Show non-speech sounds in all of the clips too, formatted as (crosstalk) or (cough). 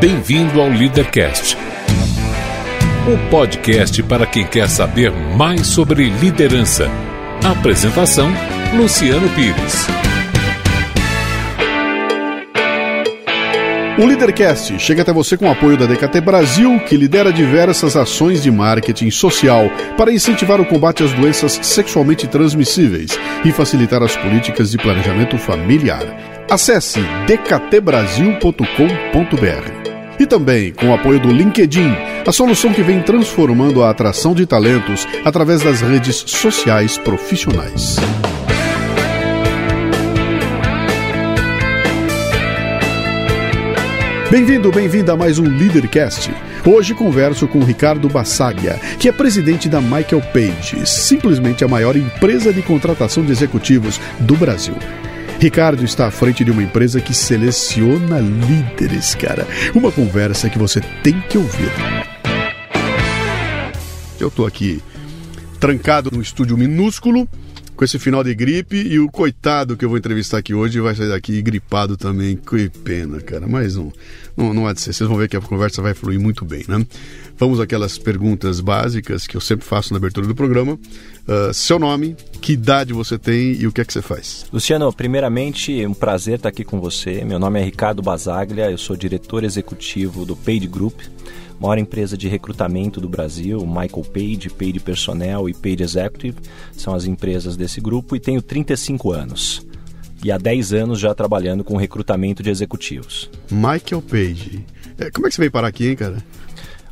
Bem-vindo ao Leadercast, o podcast para quem quer saber mais sobre liderança. Apresentação: Luciano Pires. O Leadercast chega até você com o apoio da DKT Brasil, que lidera diversas ações de marketing social para incentivar o combate às doenças sexualmente transmissíveis e facilitar as políticas de planejamento familiar. Acesse dktbrasil.com.br. E também com o apoio do LinkedIn, a solução que vem transformando a atração de talentos através das redes sociais profissionais. Bem-vindo, bem-vinda a mais um Leadercast. Hoje converso com Ricardo Bassaglia, que é presidente da Michael Page, simplesmente a maior empresa de contratação de executivos do Brasil. Ricardo está à frente de uma empresa que seleciona líderes, cara. Uma conversa que você tem que ouvir. Eu estou aqui trancado num estúdio minúsculo com esse final de gripe e o coitado que eu vou entrevistar aqui hoje vai sair daqui gripado também. Que pena, cara. Mas não, não, não há de ser. Vocês vão ver que a conversa vai fluir muito bem, né? Vamos àquelas perguntas básicas que eu sempre faço na abertura do programa. Uh, seu nome, que idade você tem e o que é que você faz? Luciano, primeiramente, um prazer estar aqui com você. Meu nome é Ricardo Basaglia, eu sou diretor executivo do Paid Group maior empresa de recrutamento do Brasil, Michael Page, Page Personnel e Page Executive, são as empresas desse grupo e tenho 35 anos. E há 10 anos já trabalhando com recrutamento de executivos. Michael Page. É, como é que você veio parar aqui, hein, cara?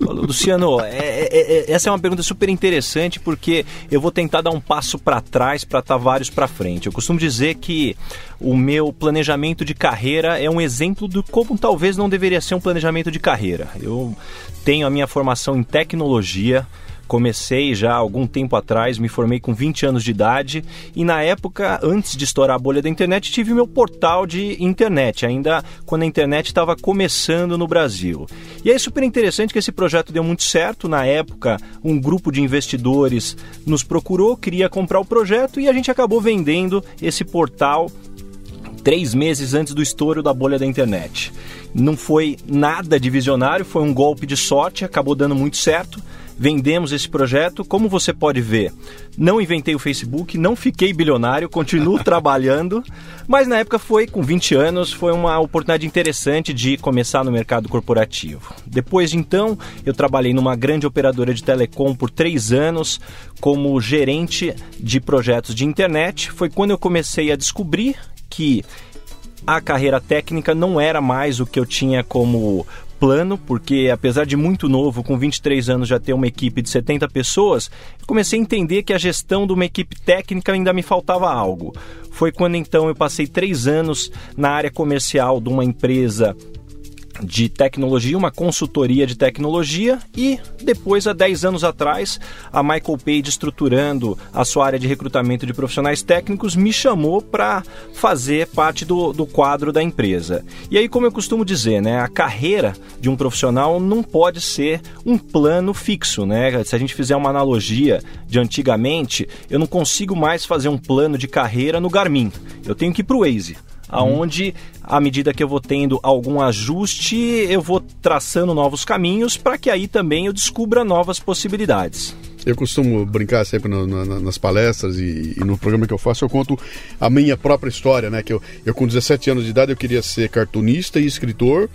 Luciano, é, é, é, essa é uma pergunta super interessante porque eu vou tentar dar um passo para trás para estar vários para frente. Eu costumo dizer que o meu planejamento de carreira é um exemplo do como talvez não deveria ser um planejamento de carreira. Eu tenho a minha formação em tecnologia, Comecei já algum tempo atrás, me formei com 20 anos de idade e na época, antes de estourar a bolha da internet, tive meu portal de internet, ainda quando a internet estava começando no Brasil. E é super interessante que esse projeto deu muito certo. Na época, um grupo de investidores nos procurou, queria comprar o projeto e a gente acabou vendendo esse portal três meses antes do estouro da bolha da internet. Não foi nada de visionário, foi um golpe de sorte, acabou dando muito certo vendemos esse projeto. Como você pode ver, não inventei o Facebook, não fiquei bilionário, continuo (laughs) trabalhando, mas na época foi, com 20 anos, foi uma oportunidade interessante de começar no mercado corporativo. Depois de então, eu trabalhei numa grande operadora de telecom por três anos como gerente de projetos de internet. Foi quando eu comecei a descobrir que a carreira técnica não era mais o que eu tinha como plano, porque apesar de muito novo, com 23 anos já ter uma equipe de 70 pessoas, comecei a entender que a gestão de uma equipe técnica ainda me faltava algo. Foi quando então eu passei três anos na área comercial de uma empresa de tecnologia, uma consultoria de tecnologia e depois, há 10 anos atrás, a Michael Page, estruturando a sua área de recrutamento de profissionais técnicos, me chamou para fazer parte do, do quadro da empresa. E aí, como eu costumo dizer, né, a carreira de um profissional não pode ser um plano fixo. Né? Se a gente fizer uma analogia de antigamente, eu não consigo mais fazer um plano de carreira no Garmin. Eu tenho que ir para o Waze aonde à medida que eu vou tendo algum ajuste, eu vou traçando novos caminhos para que aí também eu descubra novas possibilidades. Eu costumo brincar sempre no, nas palestras e, e, no programa que eu faço, eu conto a minha própria história, né? Que eu, eu com 17 anos de idade eu queria ser cartunista e escritor.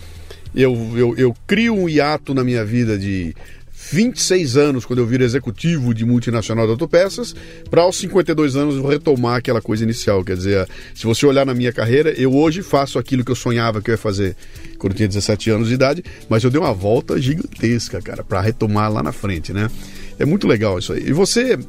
Eu, eu, eu crio um hiato na minha vida de 26 anos quando eu viro executivo de multinacional de autopeças, para aos 52 anos retomar aquela coisa inicial. Quer dizer, se você olhar na minha carreira, eu hoje faço aquilo que eu sonhava que eu ia fazer quando eu tinha 17 anos de idade, mas eu dei uma volta gigantesca, cara, para retomar lá na frente, né? É muito legal isso aí. E você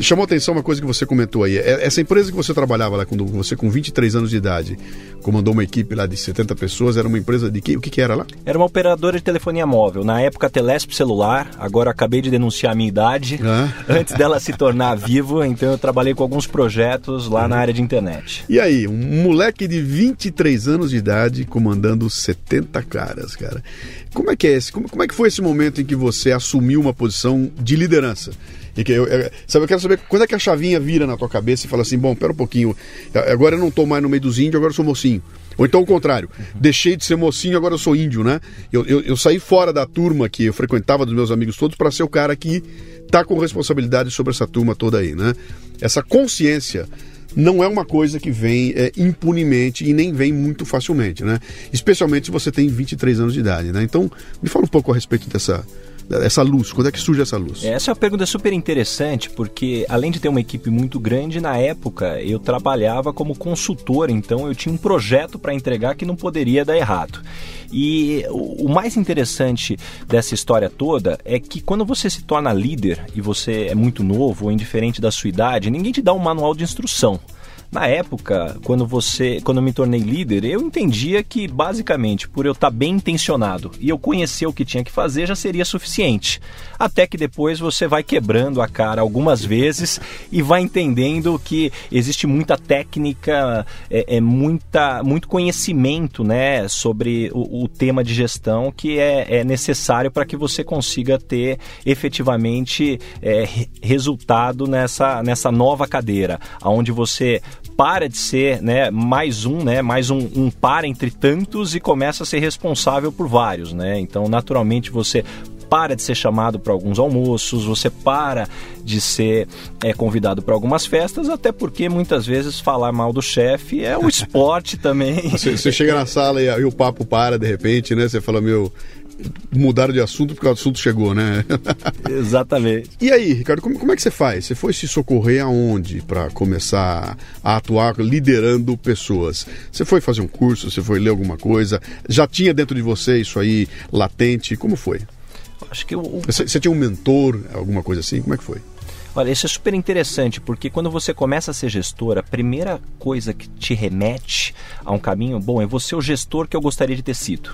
Chamou atenção uma coisa que você comentou aí. É, essa empresa que você trabalhava lá, quando você com 23 anos de idade, comandou uma equipe lá de 70 pessoas, era uma empresa de que? O que, que era lá? Era uma operadora de telefonia móvel. Na época, Telesp celular. Agora acabei de denunciar a minha idade. Ah. (laughs) Antes dela se tornar vivo, então eu trabalhei com alguns projetos lá uhum. na área de internet. E aí, um moleque de 23 anos de idade comandando 70 caras, cara. Como é que é esse? Como, como é que foi esse momento em que você assumiu uma posição de liderança? E que eu, eu, sabe, eu quero saber quando é que a chavinha vira na tua cabeça e fala assim, bom, pera um pouquinho, agora eu não estou mais no meio dos índios, agora eu sou mocinho. Ou então o contrário, uhum. deixei de ser mocinho, agora eu sou índio, né? Eu, eu, eu saí fora da turma que eu frequentava dos meus amigos todos para ser o cara que tá com responsabilidade sobre essa turma toda aí, né? Essa consciência não é uma coisa que vem é, impunemente e nem vem muito facilmente, né? Especialmente se você tem 23 anos de idade, né? Então, me fala um pouco a respeito dessa, essa luz? Quando é que surge essa luz? Essa é uma pergunta super interessante, porque além de ter uma equipe muito grande, na época eu trabalhava como consultor, então eu tinha um projeto para entregar que não poderia dar errado. E o mais interessante dessa história toda é que quando você se torna líder e você é muito novo ou indiferente da sua idade, ninguém te dá um manual de instrução. Na época, quando você, quando eu me tornei líder, eu entendia que basicamente por eu estar bem intencionado e eu conhecer o que tinha que fazer já seria suficiente. Até que depois você vai quebrando a cara algumas vezes e vai entendendo que existe muita técnica, é, é muita, muito conhecimento, né, sobre o, o tema de gestão que é, é necessário para que você consiga ter efetivamente é, resultado nessa, nessa nova cadeira, aonde você para de ser né, mais um, né, mais um, um par entre tantos e começa a ser responsável por vários. Né? Então, naturalmente, você para de ser chamado para alguns almoços, você para de ser é, convidado para algumas festas, até porque muitas vezes falar mal do chefe é um (laughs) esporte também. Você, você chega na sala e, e, o papo para de repente, né? Você fala, meu, mudaram de assunto porque o assunto chegou, né? (laughs) Exatamente. E aí, Ricardo, como, como é que você faz? Você foi se socorrer aonde para começar a atuar liderando pessoas? Você foi fazer um curso? Você foi ler alguma coisa? Já tinha dentro de você isso aí latente? Como foi? Acho que o... você, você tinha um mentor, alguma coisa assim? Como é que foi? Olha, isso é super interessante, porque quando você começa a ser gestor, a primeira coisa que te remete a um caminho, bom, é você o gestor que eu gostaria de ter sido.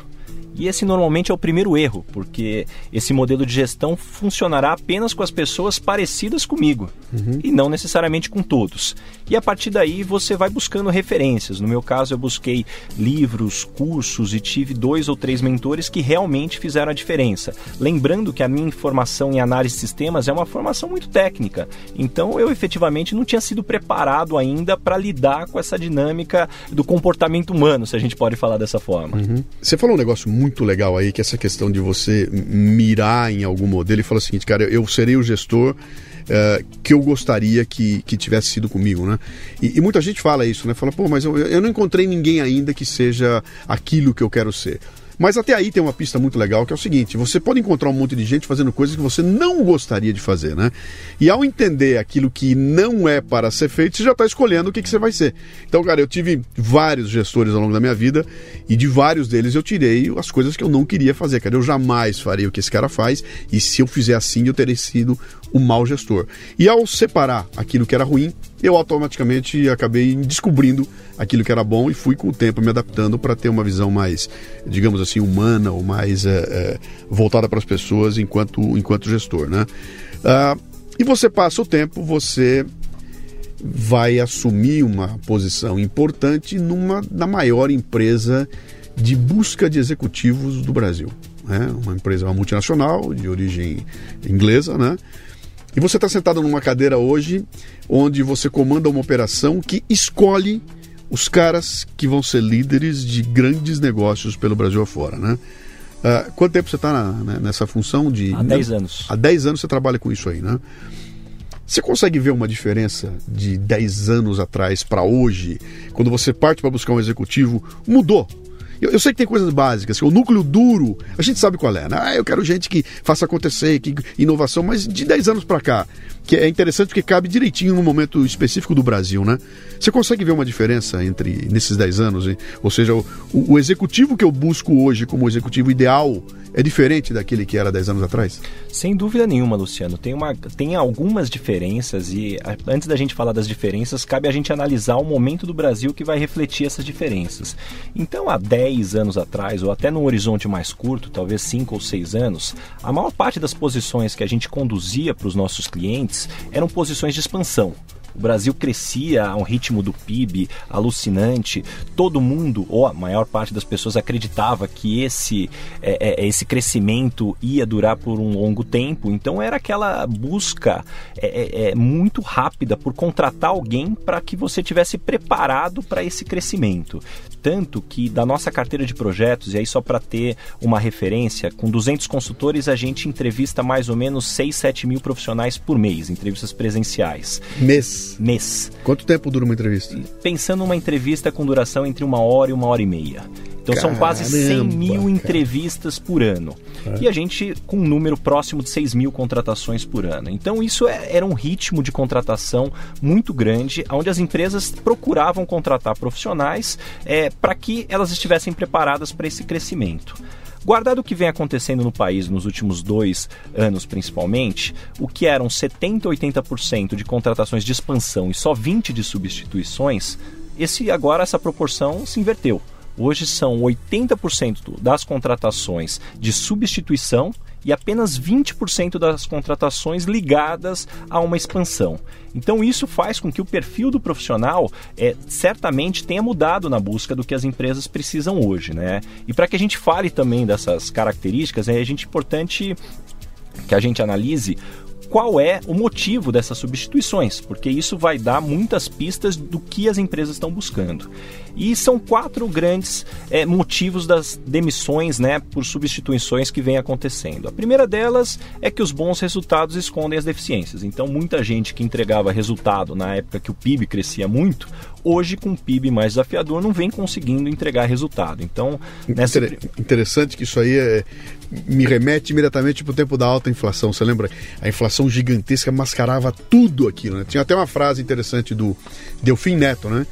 E esse normalmente é o primeiro erro, porque esse modelo de gestão funcionará apenas com as pessoas parecidas comigo uhum. e não necessariamente com todos. E a partir daí você vai buscando referências. No meu caso, eu busquei livros, cursos e tive dois ou três mentores que realmente fizeram a diferença. Lembrando que a minha formação em análise de sistemas é uma formação muito técnica, então eu efetivamente não tinha sido preparado ainda para lidar com essa dinâmica do comportamento humano, se a gente pode falar dessa forma. Uhum. Você falou um negócio muito muito legal aí, que é essa questão de você mirar em algum modelo e falar o seguinte, cara, eu serei o gestor uh, que eu gostaria que, que tivesse sido comigo, né? E, e, muita gente fala isso, né? Fala, pô, mas eu, eu não encontrei ninguém ainda que seja aquilo que eu quero ser. Mas até aí tem uma pista muito legal que é o seguinte: você pode encontrar um monte de gente fazendo coisas que você não gostaria de fazer, né? E ao entender aquilo que não é para ser feito, você já está escolhendo o que, que você vai ser. Então, cara, eu tive vários gestores ao longo da minha vida e de vários deles eu tirei as coisas que eu não queria fazer, cara. Eu jamais faria o que esse cara faz e se eu fizer assim eu teria sido o mau gestor. E ao separar aquilo que era ruim, eu automaticamente acabei descobrindo aquilo que era bom e fui com o tempo me adaptando para ter uma visão mais, digamos assim, humana ou mais é, é, voltada para as pessoas enquanto, enquanto gestor, né? Ah, e você passa o tempo, você vai assumir uma posição importante numa da maior empresa de busca de executivos do Brasil. Né? Uma empresa multinacional de origem inglesa, né? E você está sentado numa cadeira hoje onde você comanda uma operação que escolhe os caras que vão ser líderes de grandes negócios pelo Brasil afora, né? Uh, quanto tempo você está né, nessa função de... Há 10 anos. Há 10 anos você trabalha com isso aí, né? Você consegue ver uma diferença de 10 anos atrás para hoje, quando você parte para buscar um executivo? Mudou eu, eu, sei que tem coisas básicas, o núcleo duro, a gente sabe qual é, né? Ah, eu quero gente que faça acontecer, que inovação, mas de 10 anos para cá, que é interessante porque cabe direitinho no momento específico do Brasil, né? Você consegue ver uma diferença entre nesses 10 anos? Ou seja, o, o executivo que eu busco hoje como executivo ideal é diferente daquele que era 10 anos atrás? Sem dúvida nenhuma, Luciano. Tem, uma, tem algumas diferenças e antes da gente falar das diferenças, cabe a gente analisar o momento do Brasil que vai refletir essas diferenças. Então, há 10 anos atrás, ou até num horizonte mais curto, talvez 5 ou 6 anos, a maior parte das posições que a gente conduzia para os nosses clientes eram posições de expansão o Brasil crescia a um ritmo do PIB alucinante, todo mundo, ou a maior parte das pessoas, acreditava que esse, é, é, esse crescimento ia durar por um longo tempo, então era aquela busca é, é, é muito rápida por contratar alguém para que você tivesse preparado para esse crescimento. Tanto que da nossa carteira de projetos, e aí só para ter uma referência, com 200 consultores a gente entrevista mais ou menos 6, 7 mil profissionais por mês, entrevistas presenciais. Mês? Mês. Quanto tempo dura uma entrevista? Pensando numa entrevista com duração entre uma hora e uma hora e meia. Então Caramba, são quase 100 mil cara. entrevistas por ano. É. E a gente com um número próximo de 6 mil contratações por ano. Então isso é, era um ritmo de contratação muito grande, onde as empresas procuravam contratar profissionais é, para que elas estivessem preparadas para esse crescimento. Guardado o que vem acontecendo no país nos últimos dois anos, principalmente, o que eram 70, 80% de contratações de expansão e só 20% de substituições, esse agora essa proporção se inverteu. Hoje são 80% das contratações de substituição e apenas 20% das contratações ligadas a uma expansão. Então isso faz com que o perfil do profissional é, certamente tenha mudado na busca do que as empresas precisam hoje, né? E para que a gente fale também dessas características, é gente importante que a gente analise qual é o motivo dessas substituições, porque isso vai dar muitas pistas do que as empresas estão buscando. E são quatro grandes é, motivos das demissões né, por substituições que vem acontecendo. A primeira delas é que os bons resultados escondem as deficiências. Então, muita gente que entregava resultado na época que o PIB crescia muito, hoje com o PIB mais desafiador não vem conseguindo entregar resultado. Então, nessa... interessante que isso aí é, me remete imediatamente para o tempo da alta inflação. Você lembra? A inflação gigantesca mascarava tudo aquilo. Né? Tinha até uma frase interessante do Delfim Neto, né?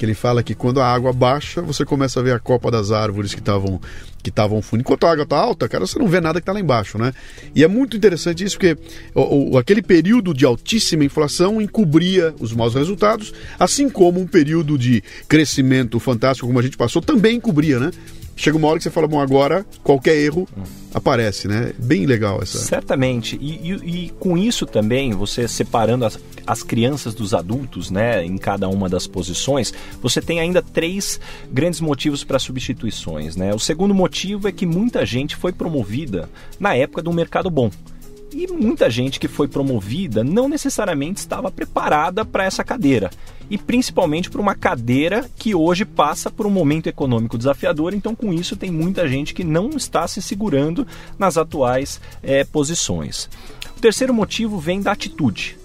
Que ele fala que quando a água baixa, você começa a ver a copa das árvores que estavam que estavam fundo. Enquanto a água está alta, cara, você não vê nada que está lá embaixo, né? E é muito interessante isso, porque o, o, aquele período de altíssima inflação encobria os maus resultados, assim como um período de crescimento fantástico, como a gente passou, também encobria, né? Chega uma hora que você fala, bom, agora qualquer erro aparece, né? Bem legal essa. Certamente. E, e, e com isso também, você separando as, as crianças dos adultos, né, em cada uma das posições, você tem ainda três grandes motivos para substituições, né? O segundo motivo é que muita gente foi promovida na época do mercado bom. E muita gente que foi promovida não necessariamente estava preparada para essa cadeira. E principalmente para uma cadeira que hoje passa por um momento econômico desafiador, então com isso tem muita gente que não está se segurando nas atuais é, posições. O terceiro motivo vem da atitude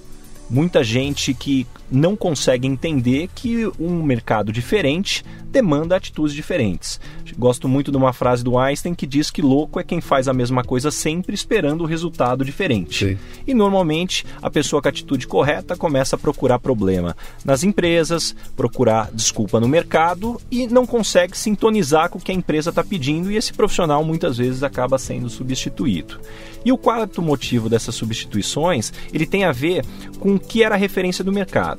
muita gente que não consegue entender que um mercado diferente demanda atitudes diferentes. Gosto muito de uma frase do Einstein que diz que louco é quem faz a mesma coisa sempre esperando o resultado diferente. Sim. E normalmente a pessoa com a atitude correta começa a procurar problema nas empresas, procurar desculpa no mercado e não consegue sintonizar com o que a empresa está pedindo e esse profissional muitas vezes acaba sendo substituído. E o quarto motivo dessas substituições, ele tem a ver com o que era a referência do mercado.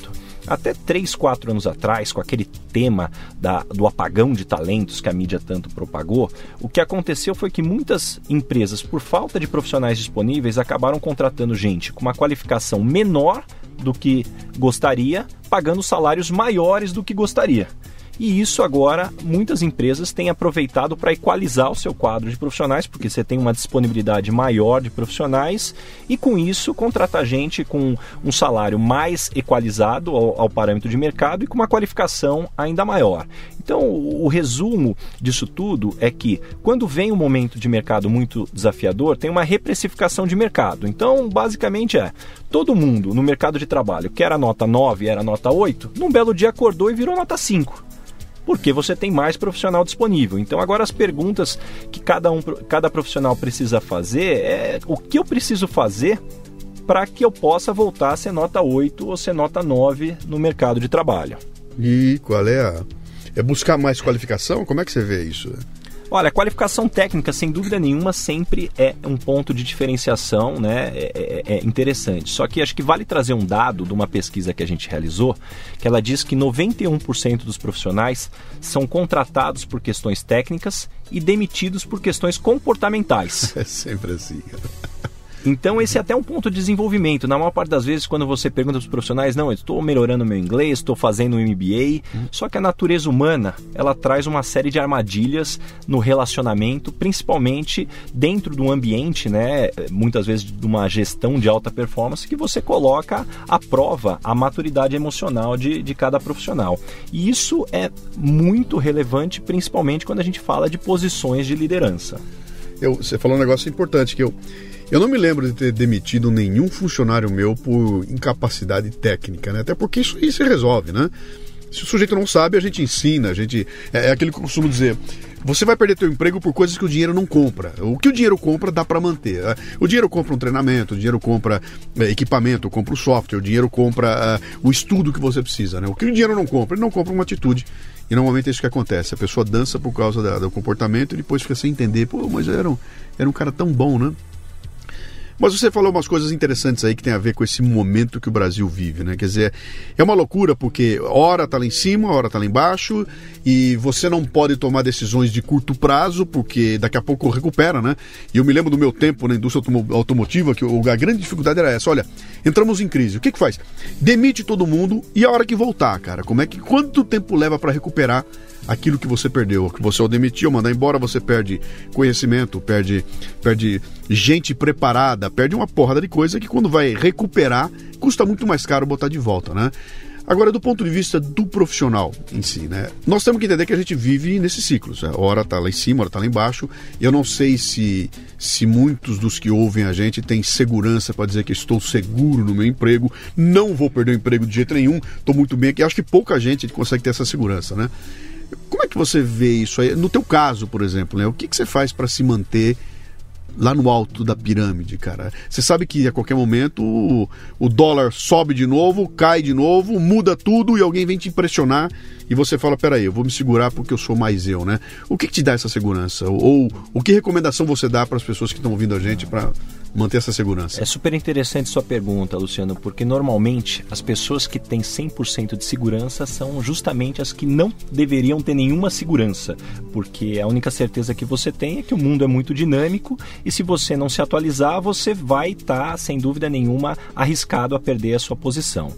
Até 3, 4 anos atrás, com aquele tema da, do apagão de talentos que a mídia tanto propagou, o que aconteceu foi que muitas empresas, por falta de profissionais disponíveis, acabaram contratando gente com uma qualificação menor do que gostaria, pagando salários maiores do que gostaria. E isso agora muitas empresas têm aproveitado para equalizar o seu quadro de profissionais, porque você tem uma disponibilidade maior de profissionais e com isso contratar gente com um salário mais equalizado ao, ao parâmetro de mercado e com uma qualificação ainda maior. Então, o, o resumo disso tudo é que quando vem um momento de mercado muito desafiador, tem uma reprecificação de mercado. Então, basicamente é, todo mundo no mercado de trabalho que era nota 9, era nota 8, num belo dia acordou e virou nota 5 porque você tem mais profissional disponível. Então agora as perguntas que cada um cada profissional precisa fazer é o que eu preciso fazer para que eu possa voltar a ser nota 8 ou ser nota 9 no mercado de trabalho. E qual é a é buscar mais qualificação? Como é que você vê isso? Olha, qualificação técnica, sem dúvida nenhuma, sempre é um ponto de diferenciação né? É, é, é, interessante. Só que acho que vale trazer um dado de uma pesquisa que a gente realizou, que ela diz que 91% dos profissionais são contratados por questões técnicas e demitidos por questões comportamentais. (laughs) É sempre assim. Então esse é até um ponto de desenvolvimento. Na maior parte das vezes, quando você pergunta para os profissionais, não, eu estou melhorando meu inglês, estou fazendo um MBA, hum. só que a natureza humana, ela traz uma série de armadilhas no relacionamento, principalmente dentro do ambiente, né, muitas vezes de uma gestão de alta performance, que você coloca à prova a maturidade emocional de, de cada profissional. E isso é muito relevante, principalmente quando a gente fala de posições de liderança. Eu, você falou um negócio importante que eu eu não me lembro de ter demitido nenhum funcionário meu por incapacidade técnica, né? Até porque isso aí se resolve, né? Se o sujeito não sabe, a gente ensina, a gente. É, é aquilo que eu costumo dizer. Você vai perder teu emprego por coisas que o dinheiro não compra. O que o dinheiro compra dá para manter. Né? O dinheiro compra um treinamento, o dinheiro compra é, equipamento, compra o software, o dinheiro compra uh, o estudo que você precisa. Né? O que o dinheiro não compra, ele não compra uma atitude. E normalmente é isso que acontece. A pessoa dança por causa da, do comportamento e depois fica sem entender. Pô, mas era um, era um cara tão bom, né? Mas você falou umas coisas interessantes aí que tem a ver com esse momento que o Brasil vive, né? Quer dizer, é uma loucura porque hora tá lá em cima, hora tá lá embaixo, e você não pode tomar decisões de curto prazo, porque daqui a pouco recupera, né? E eu me lembro do meu tempo na indústria automotiva que a grande dificuldade era essa, olha, entramos em crise, o que que faz? Demite todo mundo e a hora que voltar, cara, como é que quanto tempo leva para recuperar aquilo que você perdeu, que você ao demitir ou mandar embora, você perde conhecimento, perde, perde gente preparada, perde uma porrada de coisa que quando vai recuperar, custa muito mais caro botar de volta, né? Agora, do ponto de vista do profissional em si, né? Nós temos que entender que a gente vive nesses ciclos. Né? Hora tá lá em cima, hora tá lá embaixo. Eu não sei se, se muitos dos que ouvem a gente têm segurança para dizer que estou seguro no meu emprego, não vou perder o emprego de jeito nenhum, estou muito bem aqui. Acho que pouca gente consegue ter essa segurança, né? Como é que você vê isso aí? No teu caso, por exemplo, né? O que, que você faz para se manter lá no alto da pirâmide, cara? Você sabe que a qualquer momento o, o dólar sobe de novo, cai de novo, muda tudo e alguém vem te impressionar e você fala, peraí, eu vou me segurar porque eu sou mais eu, né? O que, que te dá essa segurança? Ou, ou o que recomendação você dá para as pessoas que estão ouvindo a gente para manter essa segurança? É super interessante sua pergunta, Luciano, porque normalmente as pessoas que têm 100% de segurança são justamente as que não deveriam ter nenhuma segurança, porque a única certeza que você tem é que o mundo é muito dinâmico e se você não se atualizar, você vai estar, tá, sem dúvida nenhuma, arriscado a perder a sua posição.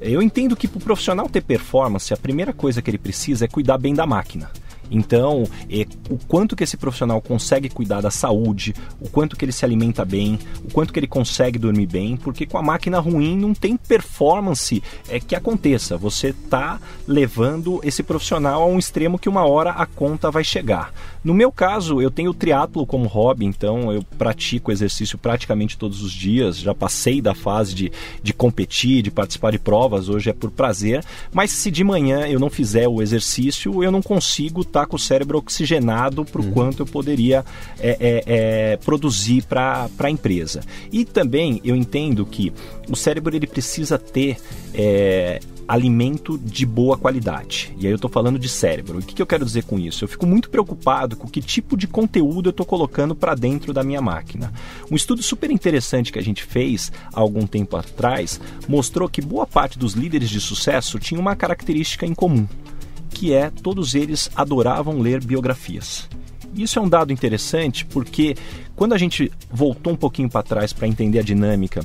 Eu entendo que para o profissional ter performance, a primeira coisa que ele precisa é cuidar bem da máquina. Então, é, o quanto que esse profissional consegue cuidar da saúde, o quanto que ele se alimenta bem, o quanto que ele consegue dormir bem, porque com a máquina ruim não tem performance é, que aconteça. Você está levando esse profissional a um extremo que uma hora a conta vai chegar. No meu caso, eu tenho triatlo como hobby, então eu pratico exercício praticamente todos os dias. Já passei da fase de, de competir, de participar de provas, hoje é por prazer. Mas se de manhã eu não fizer o exercício, eu não consigo estar tá com o cérebro oxigenado para o uhum. quanto eu poderia é, é, é, produzir para a empresa. E também eu entendo que o cérebro ele precisa ter é, alimento de boa qualidade. E aí eu estou falando de cérebro. O que, que eu quero dizer com isso? Eu fico muito preocupado com que tipo de conteúdo eu estou colocando para dentro da minha máquina. Um estudo super interessante que a gente fez há algum tempo atrás mostrou que boa parte dos líderes de sucesso tinha uma característica em comum, que é todos eles adoravam ler biografias. Isso é um dado interessante porque quando a gente voltou um pouquinho para trás para entender a dinâmica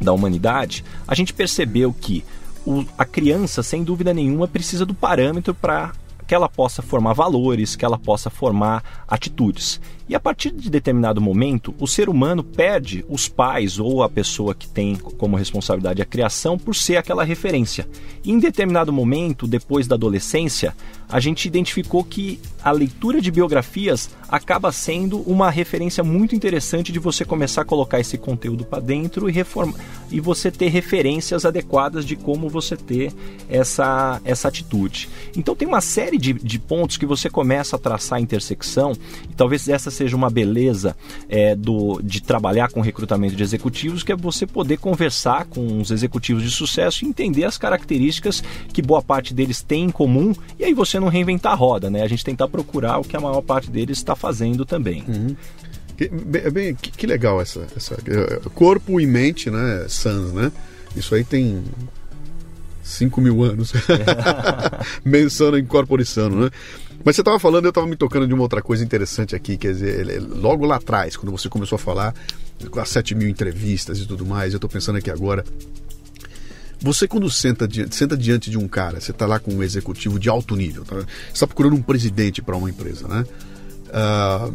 da humanidade, a gente percebeu que o, a criança, sem dúvida nenhuma, precisa do parâmetro para que ela possa formar valores, que ela possa formar atitudes. E a partir de determinado momento, o ser humano perde os pais ou a pessoa que tem como responsabilidade a criação por ser aquela referência. E em determinado momento, depois da adolescência, a gente identificou que a leitura de biografias acaba sendo uma referência muito interessante de você começar a colocar esse conteúdo para dentro e reformar e você ter referências adequadas de como você ter essa, essa atitude. Então tem uma série de, de pontos que você começa a traçar a intersecção e talvez essa seja uma beleza é, do, de trabalhar com recrutamento de executivos, que é você poder conversar com os executivos de sucesso e entender as características que boa parte deles tem em comum, e aí você não reinventar a roda, né? A gente tentar procurar o que a maior parte deles está fazendo também. Uhum. Que, bem, que, que, legal essa, essa é, corpo e mente, né? Sans, né? Isso aí tem 5 mil anos. (laughs) Mensano incorporizando, né? Mas você estava falando, eu estava me tocando de uma outra coisa interessante aqui, quer dizer, logo lá atrás, quando você começou a falar, com as 7 mil entrevistas e tudo mais, eu estou pensando aqui agora. Você, quando senta, diante, senta diante de um cara, você está lá com um executivo de alto nível, tá? você está procurando um presidente para uma empresa, né? Uh,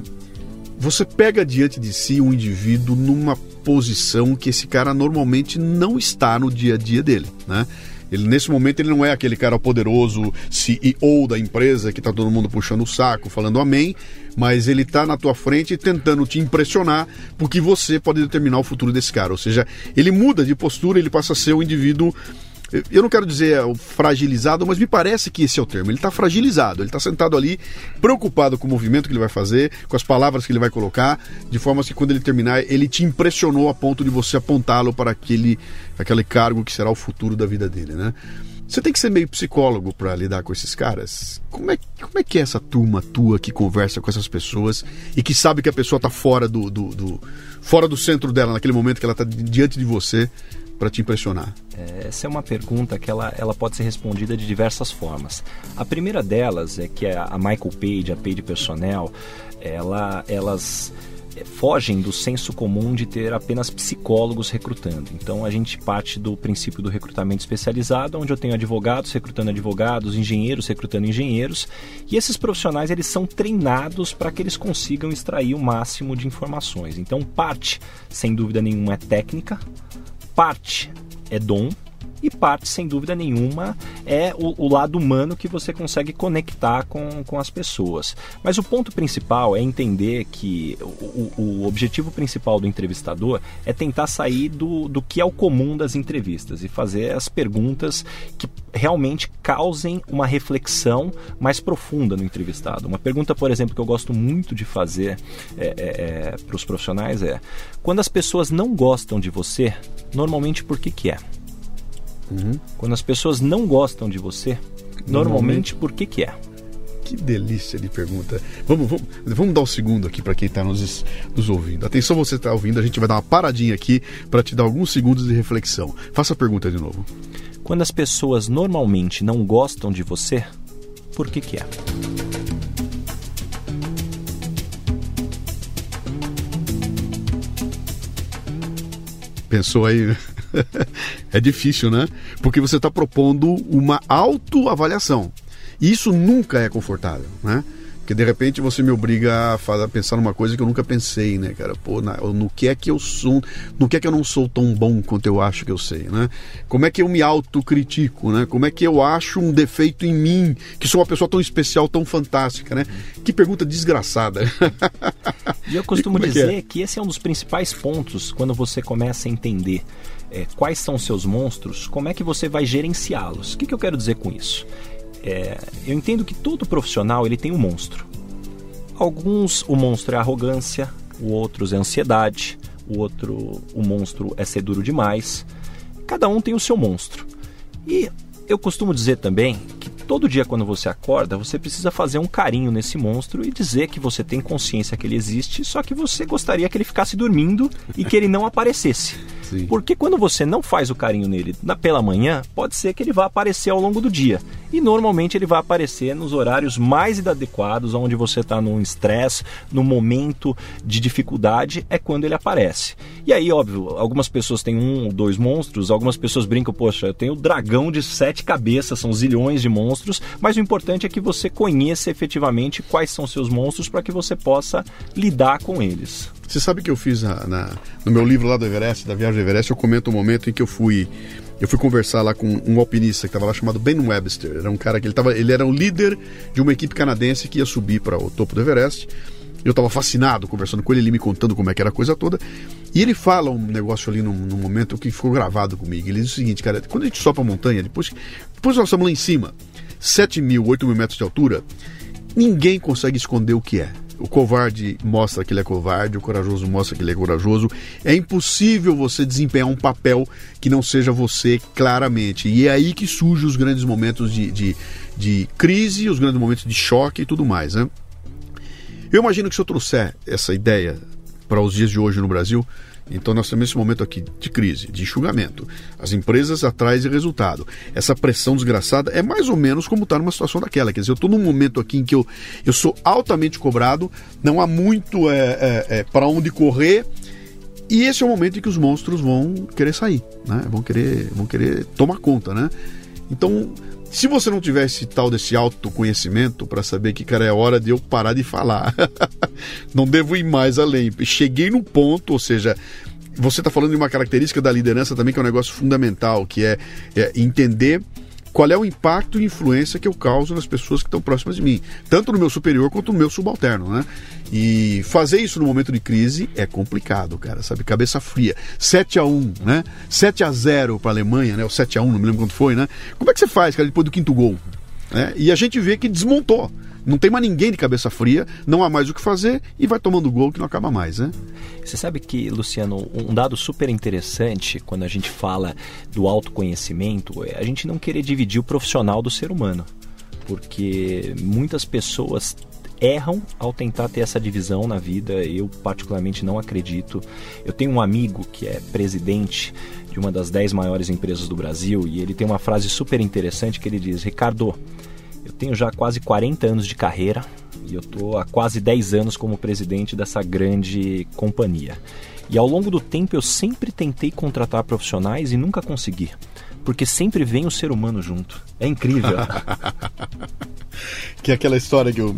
você pega diante de si um indivíduo numa posição que esse cara normalmente não está no dia a dia dele, né? Ele, nesse momento ele não é aquele cara poderoso CEO da empresa que está todo mundo puxando o saco, falando amém, mas ele está na tua frente tentando te impressionar porque você pode determinar o futuro desse cara. Ou seja, ele muda de postura, ele passa a ser um indivíduo eu não quero dizer fragilizado, mas me parece que esse é o termo. Ele está fragilizado, ele está sentado ali, preocupado com o movimento que ele vai fazer, com as palavras que ele vai colocar, de forma que quando ele terminar, ele te impressionou a ponto de você apontá-lo para aquele, aquele cargo que será o futuro da vida dele, né? Você tem que ser meio psicólogo para lidar com esses caras. Como é, como é que é essa turma tua que conversa com essas pessoas e que sabe que a pessoa está fora do, do, do, fora do centro dela naquele momento que ela está diante de você? Para te impressionar? É, essa é uma pergunta que ela, ela pode ser respondida de diversas formas. A primeira delas é que a Michael Page, a Page Personnel, ela, elas é, fogem do senso comum de ter apenas psicólogos recrutando. Então a gente parte do princípio do recrutamento especializado, onde eu tenho advogados recrutando advogados, engenheiros recrutando engenheiros, e esses profissionais eles são treinados para que eles consigam extrair o máximo de informações. Então parte, sem dúvida nenhuma, é técnica, parte é dom e parte, sem dúvida nenhuma, é o, o, lado humano que você consegue conectar com, com as pessoas. Mas o ponto principal é entender que o, o objetivo principal do entrevistador é tentar sair do, do que é o comum das entrevistas e fazer as perguntas que realmente causem uma reflexão mais profunda no entrevistado. Uma pergunta, por exemplo, que eu gosto muito de fazer é, é, é, para os profissionais é: quando as pessoas não gostam de você, normalmente por que, que é? Uhum. Quando as pessoas não gostam de você, normalmente, normalmente por que, que é? Que delícia de pergunta. Vamos, vamos, vamos dar um segundo aqui para quem está nos, nos ouvindo. Atenção, você está ouvindo, a gente vai dar uma paradinha aqui para te dar alguns segundos de reflexão. Faça a pergunta de novo. Quando as pessoas normalmente não gostam de você, por que, que é? Pensou aí? (laughs) é difícil, né? Porque você está propondo uma autoavaliação. E isso nunca é confortável, né? Porque de repente você me obriga a, pensar numa coisa que eu nunca pensei, né, cara? Pô, na, no que é que eu sou, no que é que eu não sou tão bom quanto eu acho que eu sei, né? Como é que eu me autocritico, né? Como é que eu acho um defeito em mim, que sou uma pessoa tão especial, tão fantástica, né? Que pergunta desgraçada. (laughs) E eu costumo e é dizer que, é? que esse é um dos principais pontos quando você começa a entender é, quais são os seus monstros, como é que você vai gerenciá-los. O que, que eu quero dizer com isso? É, eu entendo que todo profissional ele tem um monstro. Alguns o monstro é arrogância, o outros é ansiedade, o outro o monstro é ser duro demais. Cada um tem o seu monstro. E eu costumo dizer também todo dia quando você acorda, você precisa fazer um carinho nesse monstro e dizer que você tem consciência que ele existe, só que você gostaria que ele ficasse dormindo e que ele não aparecesse. Sim. Porque quando você não faz o carinho nele na, pela manhã, pode ser que ele vá aparecer ao longo do dia. E normalmente ele vai aparecer nos horários mais inadequados, onde você está num estresse, no momento de dificuldade, é quando ele aparece. E aí, óbvio, algumas pessoas têm um ou dois monstros, algumas pessoas brincam, poxa, eu tenho dragão de sete cabeças, são zilhões de monstros, mas o importante é que você conheça efetivamente quais são seus monstros para que você possa lidar com eles. Você sabe que eu fiz na, na, no meu livro lá do Everest, da viagem do Everest, eu comento o um momento em que eu fui eu fui conversar lá com um alpinista que estava lá chamado Ben Webster. Era um cara que ele, tava, ele era o líder de uma equipe canadense que ia subir para o topo do Everest. Eu estava fascinado conversando com ele, ele me contando como é que era a coisa toda. E ele fala um negócio ali num momento que ficou gravado comigo. Ele diz o seguinte, cara, quando a gente sobe a montanha, depois, depois nós estamos lá em cima, 7 mil, 8 mil metros de altura, ninguém consegue esconder o que é. O covarde mostra que ele é covarde, o corajoso mostra que ele é corajoso. É impossível você desempenhar um papel que não seja você claramente. E é aí que surgem os grandes momentos de, de, de crise, os grandes momentos de choque e tudo mais. Né? Eu imagino que se eu trouxer essa ideia para os dias de hoje no Brasil, Então nós temos esse momento aqui de crise, de enxugamento. As empresas atrás de resultado. Essa pressão desgraçada é mais ou menos como estar tá numa situação daquela. Quer dizer, eu estou num momento aqui em que eu, eu sou altamente cobrado, não há muito é, é, é para onde correr. E esse é o momento em que os monstros vão querer sair, né? Vão querer, vão querer tomar conta, né? Então, se você não tivesse tal desse autoconhecimento para saber que, cara, é hora de eu parar de falar, (laughs) não devo ir mais além. Cheguei no ponto, ou seja, você está falando de uma característica da liderança também que é um negócio fundamental, que é, é entender qual é o impacto e influência que eu causo nas pessoas que estão próximas de mim, tanto no meu superior quanto no meu subalterno, né? E fazer isso no momento de crise é complicado, cara, sabe? Cabeça fria. 7 a 1 né? 7 a 0 para a Alemanha, né? O 7 a 1 não me lembro quanto foi, né? Como é que você faz, cara, depois do quinto gol? Né? E a gente vê que desmontou. Não tem mais ninguém de cabeça fria, não há mais o que fazer e vai tomando gol que não acaba mais, né? Você sabe que, Luciano, um dado super interessante quando a gente fala do autoconhecimento é a gente não querer dividir o profissional do ser humano. Porque muitas pessoas erram ao tentar ter essa divisão na vida. Eu, particularmente, não acredito. Eu tenho um amigo que é presidente de uma das dez maiores empresas do Brasil e ele tem uma frase super interessante que ele diz: Ricardo, eu tenho já quase 40 anos de carreira e eu estou há quase 10 anos como presidente dessa grande companhia. E ao longo do tempo eu sempre tentei contratar profissionais e nunca consegui, porque sempre vem o ser humano junto. É incrível. (laughs) que é aquela história que eu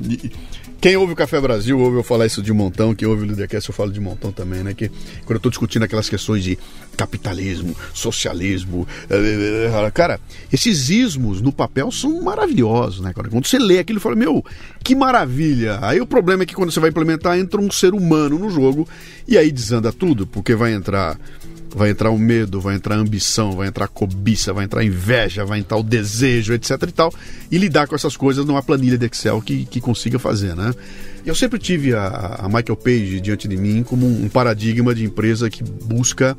quem ouve o Café Brasil ouve eu falar isso de montão, quem ouve o Lidercast eu falo de montão também, né? Que quando eu estou discutindo aquelas questões de capitalismo, socialismo, eh, eh, eh, cara, esses ismos no papel são maravilhosos, né? Quando você lê aquilo, fala, meu, que maravilha. Aí o problema é que quando você vai implementar, entra um ser humano no jogo e aí desanda tudo, porque vai entrar vai entrar o medo, vai entrar a ambição, vai entrar a cobiça, vai entrar a inveja, vai entrar o desejo, etc e tal, e lidar com essas coisas numa planilha de Excel que, que consiga fazer, né? Eu sempre tive a, a Michael Page diante de mim como um paradigma de empresa que busca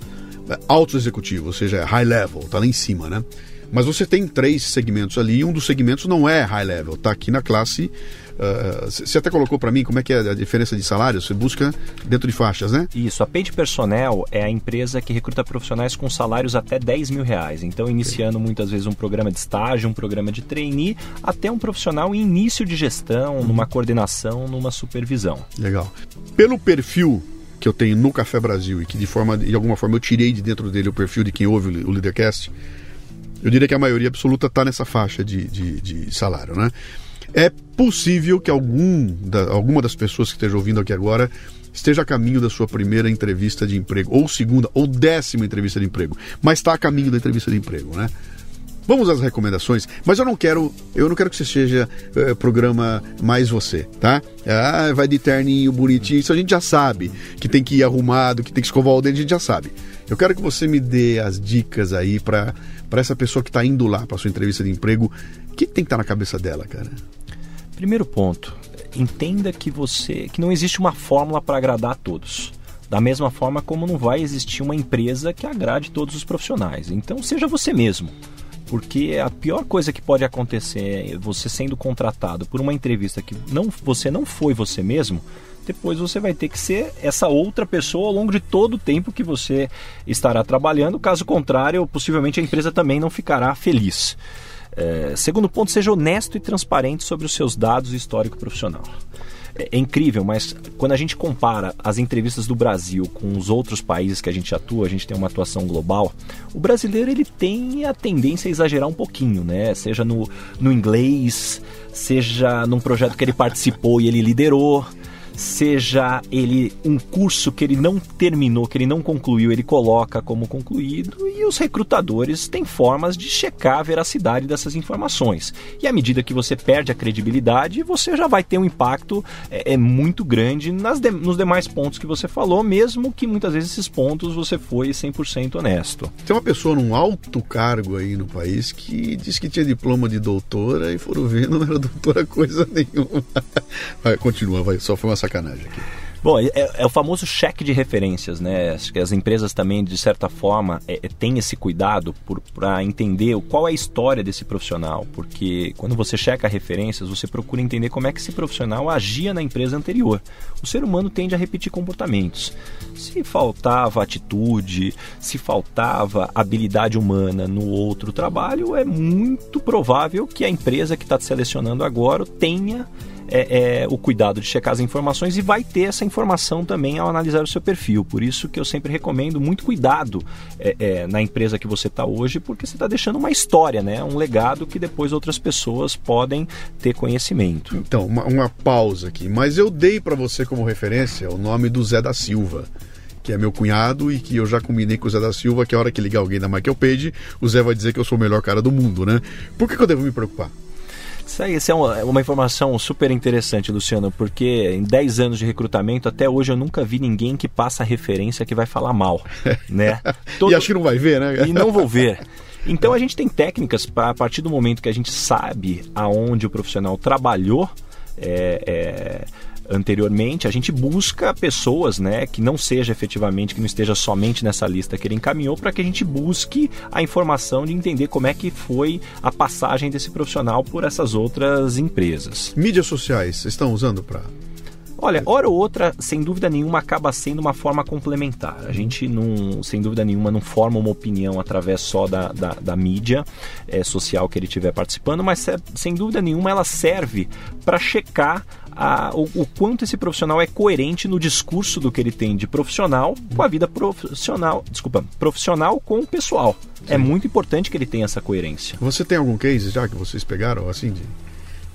é, altos executivos, ou seja, high level, tá lá em cima, né? Mas você tem três segmentos ali, e um dos segmentos não é high level, tá aqui na classe ah, você até colocou para mim como é que é a diferença de salário? Você busca dentro de faixas, né? Isso. A Paid Personnel é a empresa que recruta profissionais com salários até 10 mil reais. Então, iniciando muitas vezes um programa de estágio, um programa de trainee, até um profissional em início de gestão, numa coordenação, numa supervisão. Legal. Pelo perfil que eu tenho no Café Brasil e que de forma de alguma forma eu tirei de dentro dele o perfil de quem ouve o Leadercast, eu diria que a maioria absoluta está nessa faixa de, de, de salário, né? É possível que algum da, alguma das pessoas que esteja ouvindo aqui agora esteja a caminho da sua primeira entrevista de emprego, ou segunda, ou décima entrevista de emprego, mas está a caminho da entrevista de emprego, né? Vamos às recomendações, mas eu não quero, eu não quero que você seja é, programa mais você, tá? Ah, vai de terninho, bonitinho, isso a gente já sabe, que tem que ir arrumado, que tem que escovar o dente, a gente já sabe. Eu quero que você me dê as dicas aí para essa pessoa que está indo lá para sua entrevista de emprego, o que tem que estar tá na cabeça dela, cara? Primeiro ponto, entenda que você que não existe uma fórmula para agradar a todos. Da mesma forma como não vai existir uma empresa que agrade todos os profissionais. Então seja você mesmo. Porque a pior coisa que pode acontecer é você sendo contratado por uma entrevista que não, você não foi você mesmo, depois você vai ter que ser essa outra pessoa ao longo de todo o tempo que você estará trabalhando. Caso contrário, possivelmente a empresa também não ficará feliz. É, segundo ponto, seja honesto e transparente sobre os seus dados e histórico profissional. É, é, incrível, mas quando a gente compara as entrevistas do Brasil com os outros países que a gente atua, a gente tem uma atuação global, o brasileiro ele tem a tendência a exagerar um pouquinho, né? Seja no, no inglês, seja num projeto que ele participou e ele liderou seja ele um curso que ele não terminou, que ele não concluiu, ele coloca como concluído e os recrutadores têm formas de checar a veracidade dessas informações. E à medida que você perde a credibilidade, você já vai ter um impacto é, é muito grande nas de, nos demais pontos que você falou, mesmo que muitas vezes esses pontos você foi 100% honesto. Tem uma pessoa num alto cargo aí no país que disse que tinha diploma de doutora e foram ver, não era doutora coisa nenhuma. (laughs) Vai, continua, vai, só foi uma sacanagem aqui. Bom, é, é, o famoso cheque de referências, né? Acho que as empresas também, de certa forma, é, é têm esse cuidado para entender qual é a história desse profissional, porque quando você checa referências, você procura entender como é que esse profissional agia na empresa anterior. O ser humano tende a repetir comportamentos. Se faltava atitude, se faltava habilidade humana no outro trabalho, é muito provável que a empresa que está te selecionando agora tenha é, é, o cuidado de checar as informações e vai ter essa informação também ao analisar o seu perfil. Por isso que eu sempre recomendo muito cuidado é, é na empresa que você está hoje, porque você está deixando uma história, né? um legado que depois outras pessoas podem ter conhecimento. Então, uma, uma pausa aqui. Mas eu dei para você como referência o nome do Zé da Silva que é meu cunhado e que eu já combinei com o Zé da Silva que a hora que ligar alguém da Michael Page, o Zé vai dizer que eu sou o melhor cara do mundo, né? Por que, que eu devo me preocupar? Isso aí, isso é uma, uma, informação super interessante, Luciano, porque em 10 anos de recrutamento, até hoje eu nunca vi ninguém que passa referência que vai falar mal, (laughs) né? Todo... e acho que não vai ver, né? E não vou ver. (laughs) Então a gente tem técnicas para a partir do momento que a gente sabe aonde o profissional trabalhou, é, é, anteriormente, a gente busca pessoas, né, que não seja efetivamente, que não esteja somente nessa lista que ele encaminhou, para que a gente busque a informação de entender como é que foi a passagem desse profissional por essas outras empresas. Mídias sociais, estão usando para Olha, hora ou outra, sem dúvida nenhuma, acaba sendo uma forma complementar. A gente, não, sem dúvida nenhuma, não forma uma opinião através só da, da, da mídia é, social que ele estiver participando, mas sem dúvida nenhuma ela serve para checar a, o, o, quanto esse profissional é coerente no discurso do que ele tem de profissional com a vida profissional, desculpa, profissional com o pessoal. É Sim. É muito importante que ele tenha essa coerência. Você tem algum case já que vocês pegaram assim de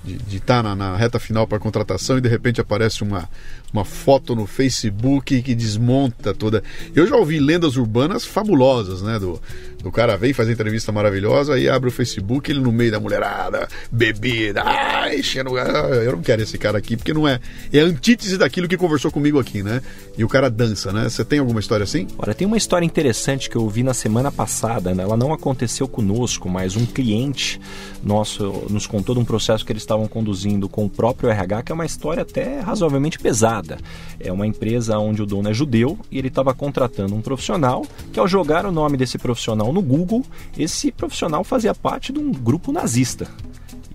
de estar tá na, na, reta final para contratação e de repente aparece uma, uma foto no Facebook que desmonta toda. Eu já ouvi lendas urbanas fabulosas, né? Do, do cara vem fazer entrevista maravilhosa e abre o Facebook, ele no meio da mulherada, bebida, ai, enchendo. Eu não quero esse cara aqui, porque não é. É a antítese daquilo que conversou comigo aqui, né? E o cara dança, né? Você tem alguma história assim? Olha, tem uma história interessante que eu vi na semana passada, né? Ela não aconteceu conosco, mas um cliente nosso nos contou de um processo que eles estavam conduzindo com o próprio RH, que é uma história até razoavelmente pesada. É uma empresa onde o dono é judeu e ele estava contratando um profissional que, ao jogar o nome desse profissional no Google, esse profissional fazia parte de um grupo nazista.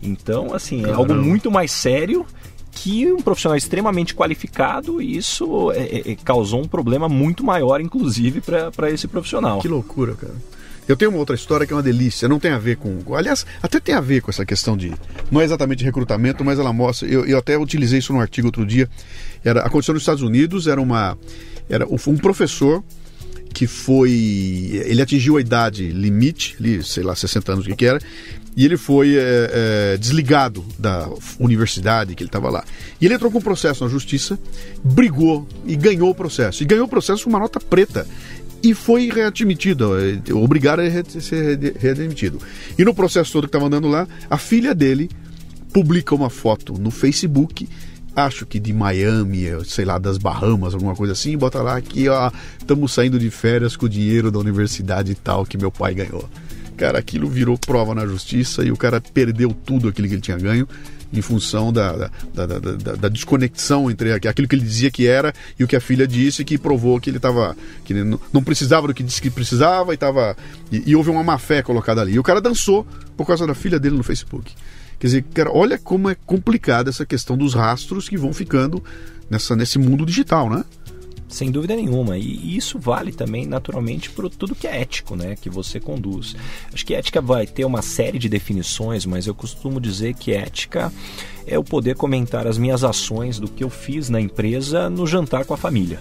Então, assim, é algo muito mais sério que um profissional extremamente qualificado e isso é, é, é causou um problema muito maior, inclusive, para esse profissional. Que loucura, cara. Eu tenho uma outra história que é uma delícia, não tem a ver com. Aliás, até tem a ver com essa questão de. Não é exatamente recrutamento, mas ela mostra. Eu, eu até utilizei isso no artigo outro dia. Era, aconteceu nos Estados Unidos, era uma. Era um professor que foi. Ele atingiu a idade limite, sei lá, 60 anos, o que, que era, e ele foi é, é, desligado da universidade que ele estava lá. E ele entrou com um processo na justiça, brigou e ganhou o processo. E ganhou o processo com uma nota preta. E foi readmitido, é, obrigaram a ser readmitido. E no processo todo que estava andando lá, a filha dele publica uma foto no Facebook acho que de Miami, sei lá, das Bahamas, alguma coisa assim, bota lá que, ó, estamos saindo de férias com o dinheiro da universidade e tal que meu pai ganhou. Cara, aquilo virou prova na justiça e o cara perdeu tudo aquilo que ele tinha ganho em função da, da, da, da, desconexão entre aquilo que ele dizia que era e o que a filha disse, que provou que ele estava. que ele não precisava do que disse que precisava e, tava, e, e houve uma má fé colocada ali. E o cara dançou por causa da filha dele no Facebook. Quer dizer, cara, olha como é complicada essa questão dos rastros que vão ficando nessa, nesse mundo digital, né? Sem dúvida nenhuma. E isso vale também, naturalmente, para tudo que é ético, né? Que você conduz. Acho que ética vai ter uma série de definições, mas eu costumo dizer que ética é o poder comentar as minhas ações do que eu fiz na empresa no jantar com a família.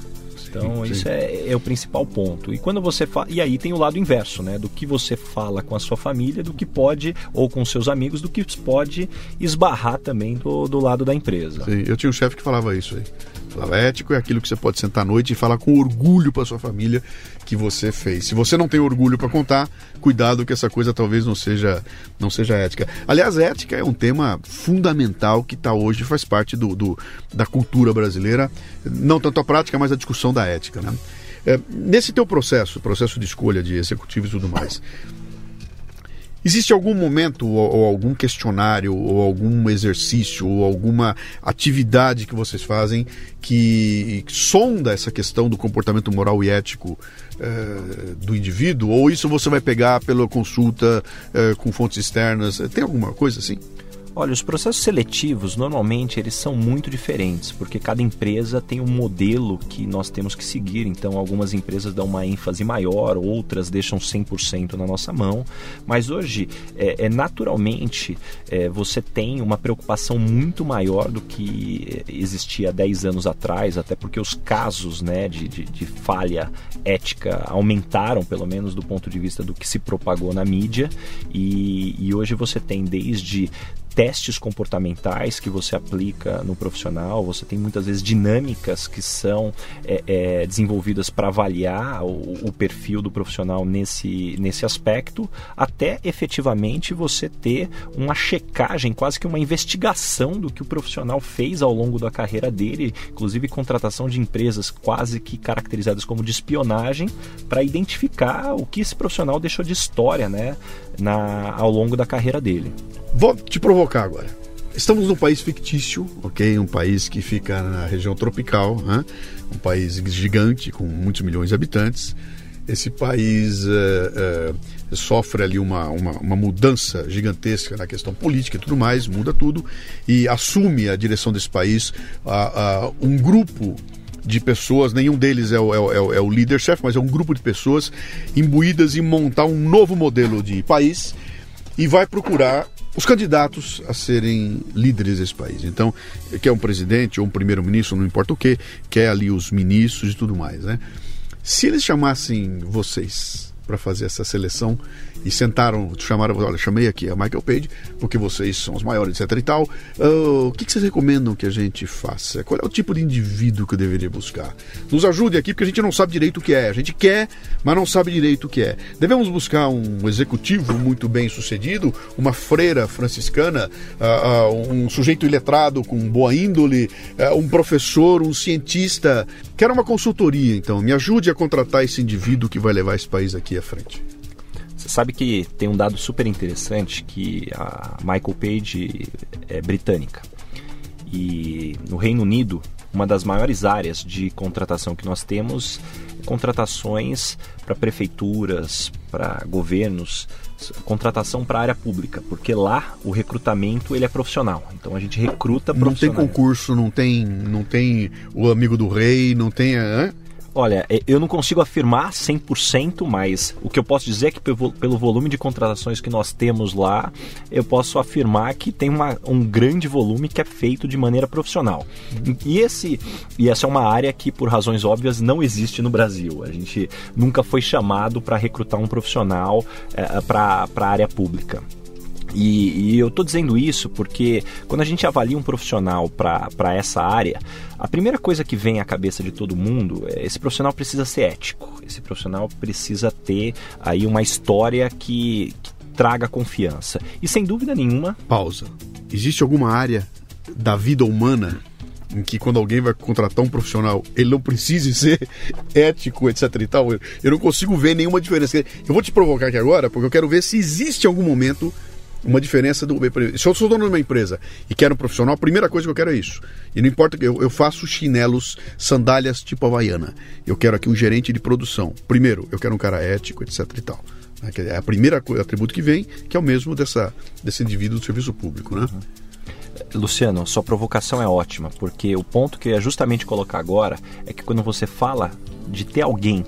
Então, sim, isso É, é, o principal ponto. E quando você fala. E aí tem o lado inverso, né? Do que você fala com a sua família, do que pode, ou com seus amigos, do que pode esbarrar também do, do lado da empresa. Sim, eu tinha um chefe que falava isso aí. Falava, ético é aquilo que você pode sentar à noite e falar com orgulho para sua família que você fez. Se você não tem orgulho para contar, cuidado que essa coisa talvez não seja não seja ética. Aliás, ética é um tema fundamental que está hoje faz parte do, do, da cultura brasileira, não tanto a prática, mas a discussão da ética, né? É, nesse teu processo, processo de escolha de executivos e tudo mais, Existe algum momento ou, ou, algum questionário ou algum exercício ou alguma atividade que vocês fazem que sonda essa questão do comportamento moral e ético eh, do indivíduo? Ou isso você vai pegar pela consulta eh, com fontes externas? Tem alguma coisa assim? Olha, os processos seletivos normalmente eles são muito diferentes, porque cada empresa tem um modelo que nós temos que seguir. Então, algumas empresas dão uma ênfase maior, outras deixam 100% na nossa mão. Mas hoje, é, é naturalmente, é, você tem uma preocupação muito maior do que existia 10 anos atrás, até porque os casos né, de, de, de falha ética aumentaram, pelo menos do ponto de vista do que se propagou na mídia. E, e hoje você tem desde testes comportamentais que você aplica no profissional, você tem muitas vezes dinâmicas que são é, é, desenvolvidas para avaliar o, o, perfil do profissional nesse, nesse aspecto, até efetivamente você ter uma checagem, quase que uma investigação do que o profissional fez ao longo da carreira dele, inclusive contratação de empresas quase que caracterizadas como de espionagem, para identificar o que esse profissional deixou de história né, na, ao longo da carreira dele. Vou te provocar agora. Estamos num país fictício, ok? Um país que fica na região tropical, né? um país gigante com muitos milhões de habitantes. Esse país uh, uh, sofre ali uma, uma, uma, mudança gigantesca na questão política e tudo mais, muda tudo, e assume a direção desse país uh, um grupo de pessoas, nenhum deles é o, é o, é o líder-chefe, mas é um grupo de pessoas imbuídas em montar um novo modelo de país e vai procurar os candidatos a serem líderes desse país. Então, quer um presidente ou um primeiro-ministro, não importa o que, quer ali os ministros e tudo mais, né? Se eles chamassem vocês para fazer essa seleção e sentaram, chamaram, olha, chamei aqui a Michael Page, porque vocês são os maiores, etc e tal. Uh, o que, que, vocês recomendam que a gente faça? Qual é o tipo de indivíduo que eu deveria buscar? Nos ajude aqui, porque a gente não sabe direito o que é. A gente quer, mas não sabe direito o que é. Devemos buscar um executivo muito bem sucedido, uma freira franciscana, uh, uh, um sujeito iletrado com boa índole, um professor, um cientista. Quero uma consultoria, então. Me ajude a contratar esse indivíduo que vai levar esse país aqui à frente. Você sabe que tem um dado super interessante que a Michael Page é britânica. E no Reino Unido, uma das maiores áreas de contratação que nós temos é contratações para prefeituras, para governos, contratação para a área pública, porque lá o recrutamento ele é profissional. Então a gente recruta. Não tem concurso, não tem, não tem o amigo do rei, não tem, hein? Olha, é, eu não consigo afirmar 100%, mas o que eu posso dizer é que pelo volume de contratações que nós temos lá, eu posso afirmar que tem uma, um grande volume que é feito de maneira profissional. E, esse, e essa é uma área que, por razões óbvias, não existe no Brasil. A gente nunca foi chamado para recrutar um profissional é, para a área pública. E, e, eu estou dizendo isso porque quando a gente avalia um profissional para essa área, a primeira coisa que vem à cabeça de todo mundo é esse profissional precisa ser ético, esse profissional precisa ter aí uma história que, que traga confiança. E sem dúvida nenhuma. Pausa. Existe alguma área da vida humana em que quando alguém vai contratar um profissional, ele não precise ser (laughs) ético, etc e tal. Eu não consigo ver nenhuma diferença. Eu vou te provocar aqui agora, porque eu quero ver se existe algum momento uma diferença do. Se eu sou dono de uma empresa e quero um profissional, a primeira coisa que eu quero é isso. E não importa que eu, eu faço chinelos, sandálias tipo havaiana. Eu quero aqui um gerente de produção. Primeiro, eu quero um cara ético, etc e tal. Né, é a primeira atributo que vem, que é o mesmo dessa, desse indivíduo do serviço público, né? Uhum. Luciano, sua provocação é ótima, porque o ponto que eu ia justamente colocar agora é que quando você fala de ter alguém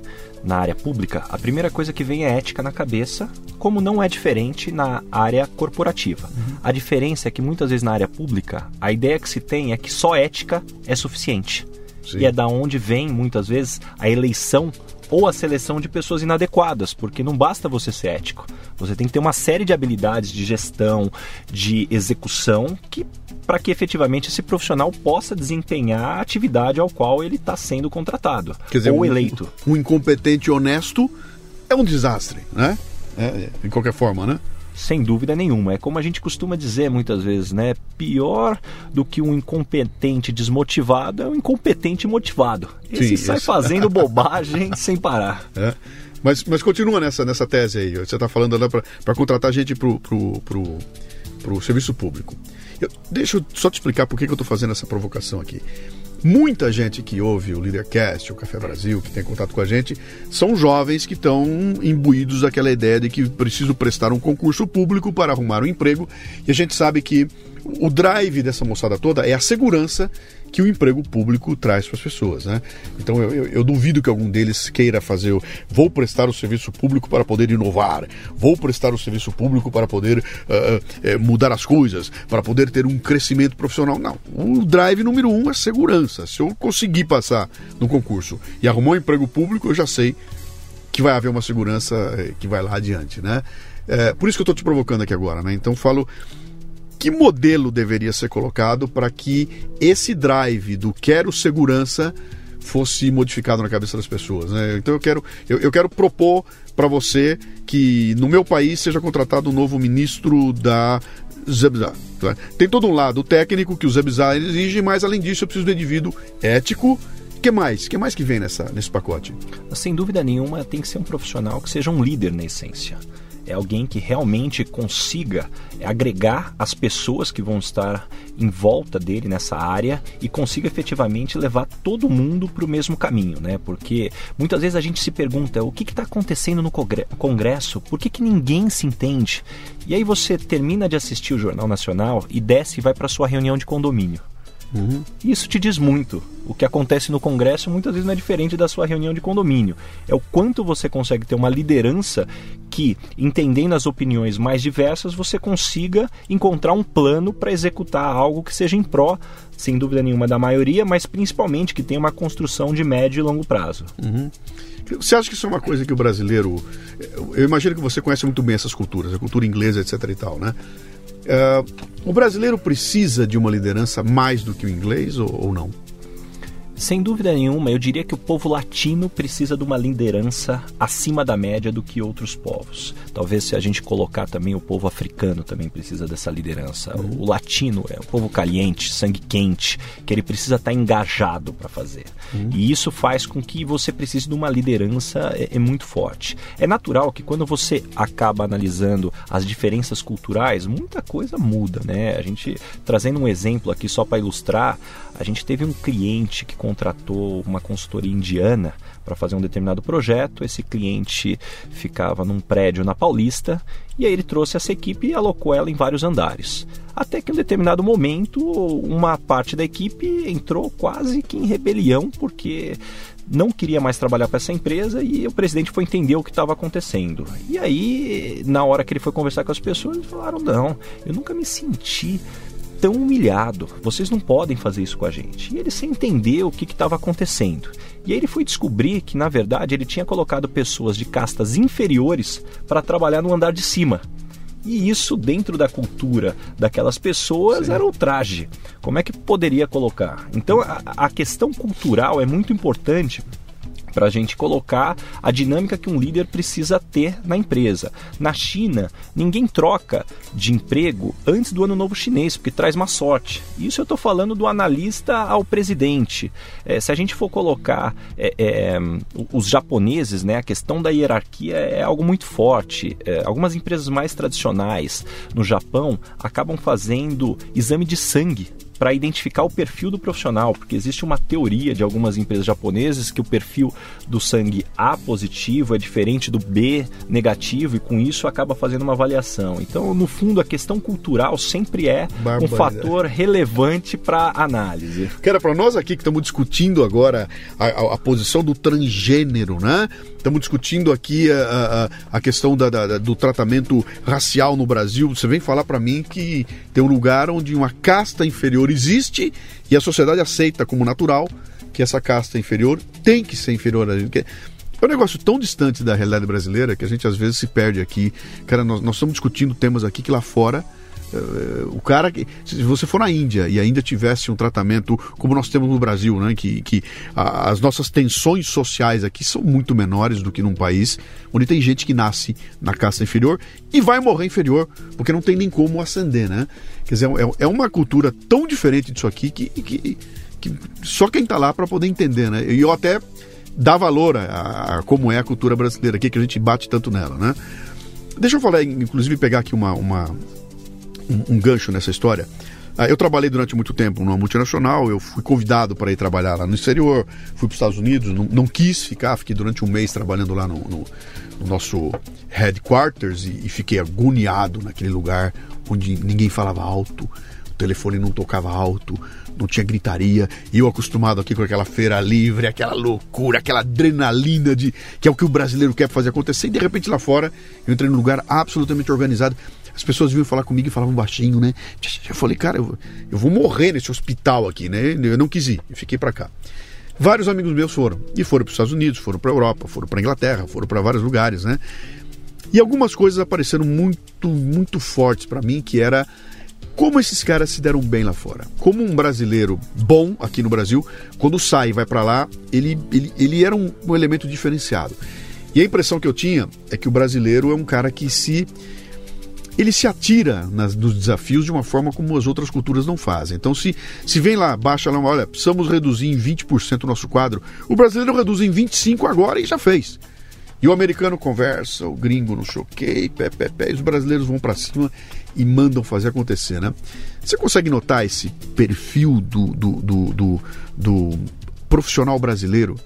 na área pública, a primeira coisa que vem é ética na cabeça, como não é diferente na área corporativa. Uhum. A diferença é que muitas vezes na área pública, a ideia que se tem é que só ética é suficiente. Sim. E é da onde vem muitas vezes a eleição ou a seleção de pessoas inadequadas, porque não basta você ser ético. Você tem que ter uma série de habilidades de gestão, de execução, que para que efetivamente esse profissional possa desempenhar a atividade ao qual ele está sendo contratado Quer dizer, ou um, eleito. Um incompetente honesto é um desastre, né? É, é, de qualquer forma, né? Sem dúvida nenhuma. É como a gente costuma dizer muitas vezes, né? Pior do que um incompetente desmotivado é um incompetente motivado. Esse Sim, sai fazendo (laughs) bobagem sem parar. É. Mas, mas continua nessa, nessa tese aí. Você está falando para contratar gente para o pro, pro, pro serviço público. Eu, deixa eu só te explicar por que, que eu estou fazendo essa provocação aqui. Muita gente que ouve o Leadercast, o Café Brasil, que tem contato com a gente, são jovens que estão imbuídos daquela ideia de que preciso prestar um concurso público para arrumar um emprego. E a gente sabe que o drive dessa moçada toda é a segurança que o emprego público traz para as pessoas. Né? Então eu, eu, eu, duvido que algum deles queira fazer, vou prestar o serviço público para poder inovar, vou prestar o serviço público para poder uh, mudar as coisas, para poder ter um crescimento profissional. Não. O drive número um é segurança. Se eu conseguir passar no concurso e arrumar um emprego público, eu já sei que vai haver uma segurança eh, que vai lá adiante. Né? É, por isso que eu estou te provocando aqui agora. Né? Então falo que modelo deveria ser colocado para que esse drive do quero segurança fosse modificado na cabeça das pessoas. Né? Então eu quero, eu, eu quero propor para você que no meu país seja contratado um novo ministro da Zebza. Tá? Tem todo um lado técnico que o Zebza exige, mas além disso eu preciso do indivíduo ético o que mais? O que mais que vem nessa, nesse pacote? Sem dúvida nenhuma, tem que ser um profissional que seja um líder na essência é alguém que realmente consiga agregar as pessoas que vão estar em volta dele nessa área e consiga efetivamente levar todo mundo para o mesmo caminho, né? Porque muitas vezes a gente se pergunta o que está acontecendo no Congresso, por que, que ninguém se entende? E aí você termina de assistir o Jornal Nacional e desce e vai para sua reunião de condomínio. Uhum. Isso te diz muito. O que acontece no Congresso muitas vezes não é diferente da sua reunião de condomínio. É o quanto você consegue ter uma liderança que, entendendo as opiniões mais diversas, você consiga encontrar um plano para executar algo que seja em pró, sem dúvida nenhuma, da maioria, mas principalmente que tenha uma construção de médio e longo prazo. Uhum. Você acha que isso é uma coisa que o brasileiro. Eu imagino que você conhece muito bem essas culturas, a cultura inglesa, etc. e tal, né? Uh, o brasileiro precisa de uma liderança mais do que o inglês ou, ou não? Sem dúvida nenhuma, eu diria que o povo latino precisa de uma liderança acima da média do que outros povos. Talvez se a gente colocar também o povo africano também precisa dessa liderança. O latino é o povo caliente, sangue quente, que ele precisa estar engajado para fazer. Uhum. E isso faz com que você precise de uma liderança é, é muito forte. É natural que quando você acaba analisando as diferenças culturais, muita coisa muda, né? A gente trazendo um exemplo aqui só para ilustrar, a gente teve um cliente que contratou uma consultoria indiana para fazer um determinado projeto. Esse cliente ficava num prédio na Paulista e aí ele trouxe essa equipe e alocou ela em vários andares. Até que em um determinado momento, uma parte da equipe entrou quase que em rebelião porque não queria mais trabalhar para essa empresa e o presidente foi entender o que estava acontecendo. E aí, na hora que ele foi conversar com as pessoas, eles falaram: "Não, eu nunca me senti tão humilhado. Vocês não podem fazer isso com a gente. E ele sem entender o que estava acontecendo. E aí ele foi descobrir que, na verdade, ele tinha colocado pessoas de castas inferiores para trabalhar no andar de cima. E isso, dentro da cultura daquelas pessoas, Sim. era o traje. Como é que poderia colocar? Então, a, a questão cultural é muito importante para a gente colocar a dinâmica que um líder precisa ter na empresa. Na China, ninguém troca de emprego antes do ano novo chinês, porque traz má sorte. Isso eu estou falando do analista ao presidente. É, se a gente for colocar é, é, os japoneses, né, a questão da hierarquia é algo muito forte. É, algumas empresas mais tradicionais no Japão acabam fazendo exame de sangue para identificar o perfil do profissional, porque existe uma teoria de algumas empresas japonesas que o perfil do sangue A positivo é diferente do B negativo e com isso acaba fazendo uma avaliação. Então, no fundo, a questão cultural sempre é um fator relevante para análise. Que era para nós aqui que estamos discutindo agora a, a, a, posição do transgênero, né? Estamos discutindo aqui a, a, a questão da, da, do tratamento racial no Brasil. Você vem falar para mim que tem um lugar onde uma casta inferior existe e a sociedade aceita como natural que essa casta inferior tem que ser inferior a gente. É um negócio tão distante da realidade brasileira que a gente às vezes se perde aqui. Cara, nós, nós estamos discutindo temas aqui que lá fora Uh, o cara que. Se você for na Índia e ainda tivesse um tratamento como nós temos no Brasil, né? Que, que a, as nossas tensões sociais aqui são muito menores do que num país onde tem gente que nasce na casta inferior e vai morrer inferior, porque não tem nem como ascender, né? Quer dizer, é, é uma cultura tão diferente disso aqui que, que, que só quem está lá para poder entender, né? E eu até dar valor a, a, como é a cultura brasileira aqui, que a gente bate tanto nela, né? Deixa eu falar, inclusive, pegar aqui uma, uma um, um gancho nessa história. Ah, eu trabalhei durante muito tempo numa multinacional, eu fui convidado para ir trabalhar lá no exterior, fui para os Estados Unidos, não, não, quis ficar, fiquei durante um mês trabalhando lá no, no, no nosso headquarters e, e, fiquei agoniado naquele lugar onde ninguém falava alto, o telefone não tocava alto, não tinha gritaria, e eu acostumado aqui com aquela feira livre, aquela loucura, aquela adrenalina de que é o que o brasileiro quer fazer acontecer, e de repente lá fora eu entrei num lugar absolutamente organizado. As pessoas vinham falar comigo e falavam baixinho, né? Eu falei, cara, eu, eu vou morrer nesse hospital aqui, né? Eu não quis ir, eu fiquei para cá. Vários amigos meus foram. E foram para os Estados Unidos, foram para Europa, foram para Inglaterra, foram para vários lugares, né? E algumas coisas apareceram muito, muito fortes para mim, que era como esses caras se deram bem lá fora. Como um brasileiro bom aqui no Brasil, quando sai e vai para lá, ele, ele, ele era um, um elemento diferenciado. E a impressão que eu tinha é que o brasileiro é um cara que se ele se atira nas, nos desafios de uma forma como as outras culturas não fazem. Então, se, se vem lá, baixa lá, olha, precisamos reduzir em 20% o nosso quadro, o brasileiro reduz em 25% agora e já fez. E o americano conversa, o gringo no choquei, pé, pé, pé, e os brasileiros vão para cima e mandam fazer acontecer, né? Você consegue notar esse perfil do, do, do, do, do profissional brasileiro?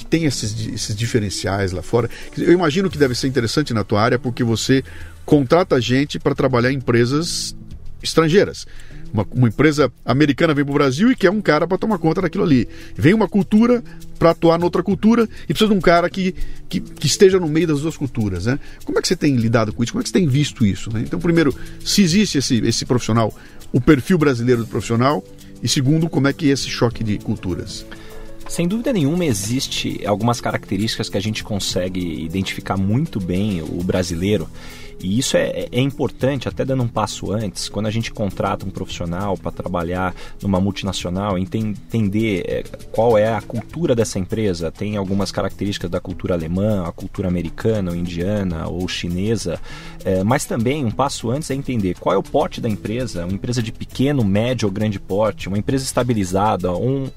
que tem esses, esses diferenciais lá fora. Eu imagino que deve ser interessante na tua área porque você contrata gente para trabalhar em empresas estrangeiras. Uma, uma, empresa americana vem para o Brasil e quer um cara para tomar conta daquilo ali. Vem uma cultura para atuar noutra cultura e precisa de um cara que, que, que, esteja no meio das duas culturas. Né? Como é que você tem lidado com isso? Como é que você tem visto isso? Né? Então, primeiro, se existe esse, esse profissional, o perfil brasileiro do profissional, e segundo, como é que é esse choque de culturas? Sem dúvida nenhuma, existe algumas características que a gente consegue identificar muito bem o brasileiro e isso é, é, importante, até dando um passo antes, quando a gente contrata um profissional para trabalhar numa multinacional, entender é, qual é a cultura dessa empresa. Tem algumas características da cultura alemã, a cultura americana, ou indiana ou chinesa, é, mas também um passo antes é entender qual é o porte da empresa, uma empresa de pequeno, médio ou grande porte, uma empresa estabilizada,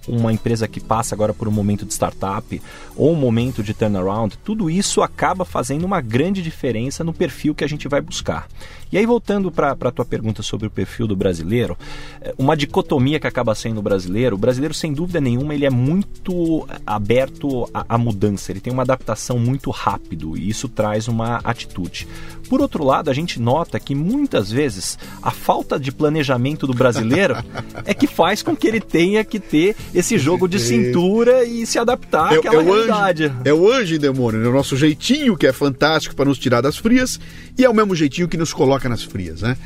uma empresa que passa agora por um momento de startup, ou um momento de turnaround. Tudo isso acaba fazendo uma grande diferença no perfil que a gente vai buscar. E aí, voltando para a tua pergunta sobre o perfil do brasileiro, é, uma dicotomia que acaba sendo o brasileiro, o brasileiro, sem dúvida nenhuma, ele é muito aberto à, à mudança, ele tem uma adaptação muito rápido e isso traz uma atitude. Por outro lado, a gente nota que muitas vezes a falta de planejamento do brasileiro (laughs) é que faz com que ele tenha que ter esse jogo de cintura e se adaptar é, àquela é realidade. Anjo, é o anjo e demônio, é o nosso jeitinho que é fantástico para nos tirar das frias e é o mesmo jeitinho que nos coloca nas frias, né?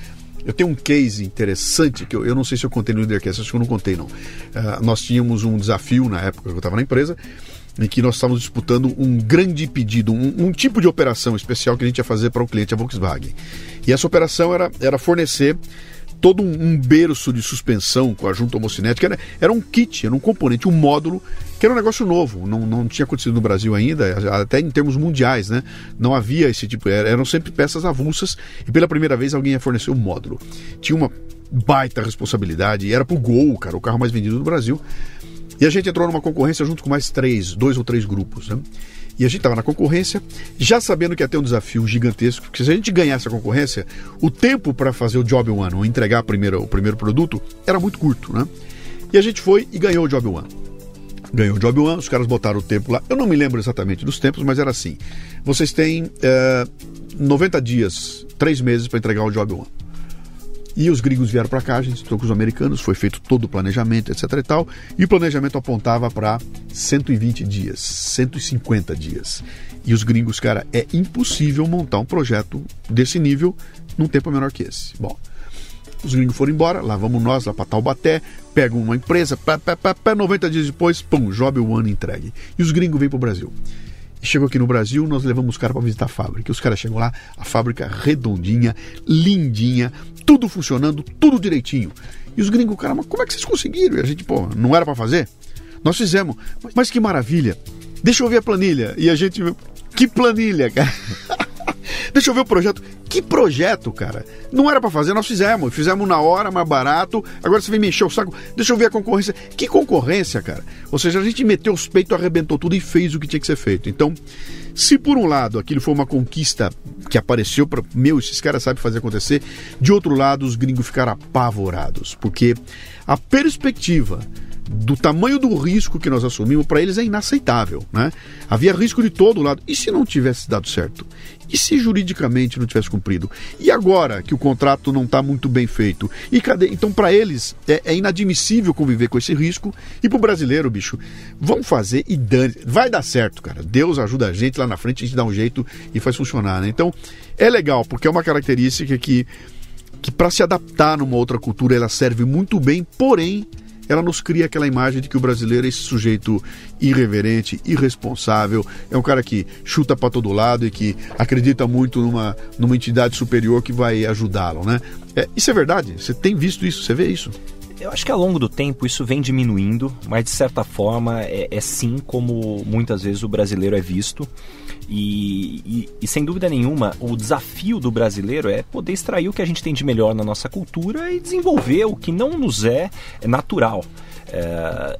Eu tenho um case interessante que eu, eu não sei se eu contei no Leadercast, acho que eu não contei não. Uh, nós tínhamos um desafio na época que eu estava na empresa em que nós estávamos disputando um grande pedido, um, um, tipo de operação especial que a gente ia fazer para o cliente, a Volkswagen. E essa operação era, era fornecer todo um, um berço de suspensão com a junta homocinética. Era, era um kit, era um componente, um módulo, que era um negócio novo, não, não tinha acontecido no Brasil ainda, até em termos mundiais, né? Não havia esse tipo, eram sempre peças avulsas e pela primeira vez alguém ia fornecer um módulo. Tinha uma baita responsabilidade e era pro Gol, cara, o carro mais vendido do Brasil. E a gente entrou numa concorrência junto com mais três, dois ou três grupos, né? E a gente estava na concorrência, já sabendo que ia ter um desafio gigantesco, porque se a gente ganhasse a concorrência, o tempo para fazer o job one, ou entregar primeiro, o primeiro produto, era muito curto, né? E a gente foi e ganhou o job one. Ganhou o job one, os caras botaram o tempo lá. Eu não me lembro exatamente dos tempos, mas era assim. Vocês têm é, eh, 90 dias, 3 meses para entregar o job one. E os gringos vieram para cá, a gente trocou com os americanos, foi feito todo o planejamento, etc e tal. E o planejamento apontava para 120 dias, 150 dias. E os gringos, cara, é impossível montar um projeto desse nível num tempo menor que esse. Bom, os gringos foram embora, lá vamos nós, lá para Taubaté, pegam uma empresa, pá, pá, pá, pá, 90 dias depois, pum, job one entregue. E os gringos vêm para o Brasil. Chegou aqui no Brasil, nós levamos os caras para visitar a fábrica. Os caras chegam lá, a fábrica redondinha, lindinha, tudo funcionando, tudo direitinho. E os gringos, cara, mas como é que vocês conseguiram? E a gente, pô, não era para fazer? Nós fizemos. Mas que maravilha. Deixa eu ver a planilha. E a gente, que planilha, cara. (laughs) Deixa eu ver o projeto. Que projeto, cara. Não era para fazer, nós fizemos. Fizemos na hora, mais barato. Agora você vem me encher o saco. Deixa eu ver a concorrência. Que concorrência, cara? Ou seja, a gente meteu os peitos, arrebentou tudo e fez o que tinha que ser feito. Então, se por um lado aquilo foi uma conquista que apareceu para. Meu, esses caras sabem fazer acontecer. De outro lado, os gringos ficaram apavorados. Porque a perspectiva do tamanho do risco que nós assumimos, para eles é inaceitável. Né? Havia risco de todo lado. E se não tivesse dado certo? E se juridicamente não tivesse cumprido? E agora que o contrato não está muito bem feito? E cadê? Então, para eles, é, é, inadmissível conviver com esse risco. E para o brasileiro, bicho, vamos fazer e dane. Vai dar certo, cara. Deus ajuda a gente lá na frente, a gente dá um jeito e faz funcionar. Né? Então, é legal, porque é uma característica que, que para se adaptar numa outra cultura, ela serve muito bem, porém ela nos cria aquela imagem de que o brasileiro é esse sujeito irreverente, irresponsável, é um cara que chuta para todo lado e que acredita muito numa, numa entidade superior que vai ajudá-lo, né? É, isso é verdade? Você tem visto isso? Você vê isso? Eu acho que ao longo do tempo isso vem diminuindo, mas de certa forma é, é sim como muitas vezes o brasileiro é visto. E, e, e, sem dúvida nenhuma, o desafio do brasileiro é poder extrair o que a gente tem de melhor na nossa cultura e desenvolver o que não nos é, natural. É,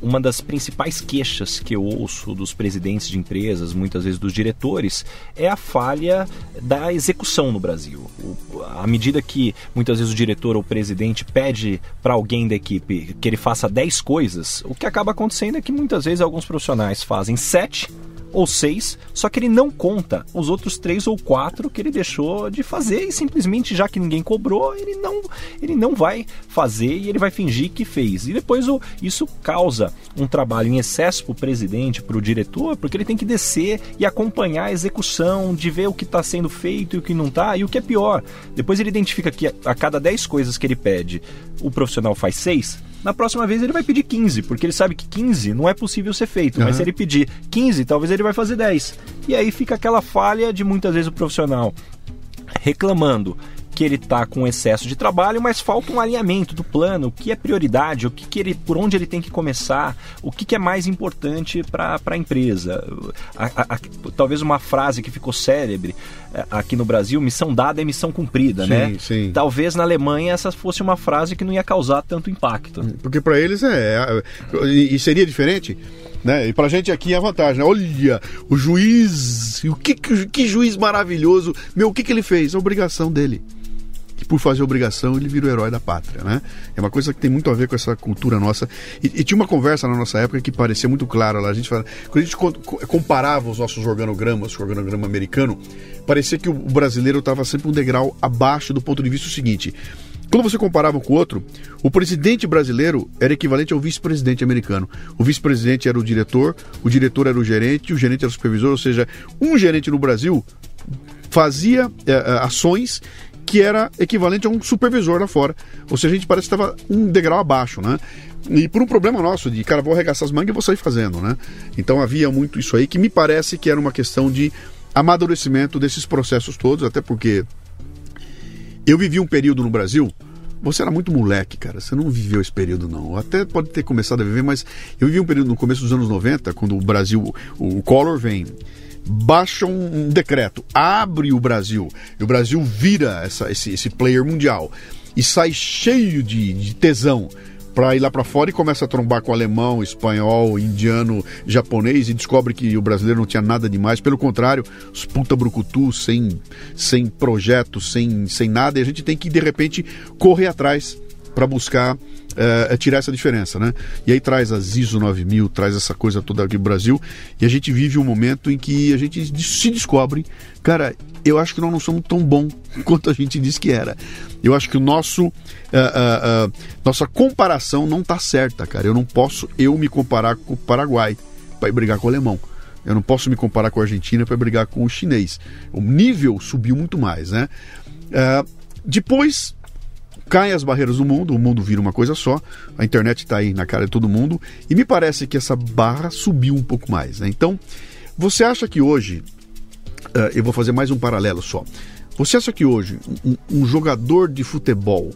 uma das principais queixas que eu ouço dos presidentes de empresas, muitas vezes dos diretores, é a falha da execução no Brasil. O, à medida que muitas vezes o diretor ou o presidente pede para alguém da equipe que ele faça 10 coisas, o que acaba acontecendo é que muitas vezes alguns profissionais fazem 7 ou seis, só que ele não conta os outros três ou quatro que ele deixou de fazer e simplesmente já que ninguém cobrou, ele não, ele não vai fazer e ele vai fingir que fez. E depois o, isso causa um trabalho em excesso para o presidente, para o diretor, porque ele tem que descer e acompanhar a execução, de ver o que está sendo feito e o que não está. E o que é pior, depois ele identifica que a cada 10 coisas que ele pede, o profissional faz seis na próxima vez ele vai pedir 15, porque ele sabe que 15 não é possível ser feito. Uhum. Mas se ele pedir 15, talvez ele vai fazer 10. E aí fica aquela falha de muitas vezes o profissional reclamando que ele está com excesso de trabalho, mas falta um alinhamento do plano, o que é prioridade, o que, que ele, por onde ele tem que começar, o que, que é mais importante para a empresa. A, a, talvez uma frase que ficou célebre é, aqui no Brasil, missão dada é missão cumprida, sim, né? Sim. Talvez na Alemanha essa fosse uma frase que não ia causar tanto impacto. Porque para eles é, é, e seria diferente. Né? E pra gente aqui é a vantagem, né? Olha, o juiz, o que, que juiz maravilhoso. Meu, o que, que ele fez? A obrigação dele por fazer obrigação ele vira o herói da pátria, né? É uma coisa que tem muito a ver com essa cultura nossa. E, e tinha uma conversa na nossa época que parecia muito clara lá. A gente fala, quando a gente comparava os nossos organogramas com o organograma americano, parecia que o brasileiro estava sempre um degrau abaixo do ponto de vista seguinte. Quando você comparava com o outro, o presidente brasileiro era equivalente ao vice-presidente americano. O vice-presidente era o diretor, o diretor era o gerente, o gerente era o supervisor, ou seja, um gerente no Brasil fazia é, ações que era equivalente a um supervisor lá fora. Ou seja, a gente parece que estava um degrau abaixo, né? E por um problema nosso, de cara, vou arregaçar as mangas e vou sair fazendo, né? Então havia muito isso aí, que me parece que era uma questão de amadurecimento desses processos todos, até porque eu vivi um período no Brasil. Você era muito moleque, cara. Você não viveu esse período, não. Até pode ter começado a viver, mas eu vivi um período no começo dos anos 90, quando o Brasil, o Collor vem baixa um, decreto, abre o Brasil, e o Brasil vira essa, esse, esse player mundial e sai cheio de, de tesão para ir lá para fora e começa a trombar com alemão, espanhol, indiano, japonês e descobre que o brasileiro não tinha nada demais, pelo contrário, os puta brucutu, sem, sem projeto, sem, sem nada, e a gente tem que de repente correr atrás para buscar é, é tirar essa diferença, né? E aí traz as ISO 9000, traz essa coisa toda aqui no Brasil, e a gente vive um momento em que a gente se descobre, cara, eu acho que nós não somos tão bom (laughs) quanto a gente disse que era. Eu acho que o nosso uh, uh, uh, nossa comparação não tá certa, cara. Eu não posso eu me comparar com o Paraguai para brigar com o alemão. Eu não posso me comparar com a Argentina para brigar com o chinês. O nível subiu muito mais, né? depois caem as barreiras do mundo, o mundo vira uma coisa só, a internet está aí na cara de todo mundo, e me parece que essa barra subiu um pouco mais. Né? Então, você acha que hoje, uh, eu vou fazer mais um paralelo só, você acha que hoje um, um jogador de futebol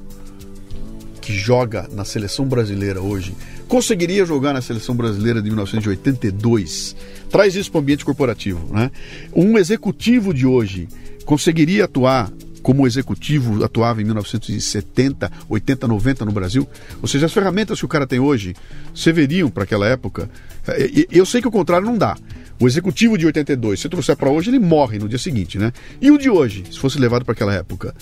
que joga na seleção brasileira hoje conseguiria jogar na seleção brasileira de 1982? Traz isso para o ambiente corporativo, né? Um executivo de hoje conseguiria atuar como o executivo atuava em 1970, 80, 90 no Brasil. Ou seja, as ferramentas que o cara tem hoje serviriam para aquela época. É, eu sei que o contrário não dá. O executivo de 82, se trouxer para hoje, ele morre no dia seguinte, né? E o de hoje, se fosse levado para aquela época?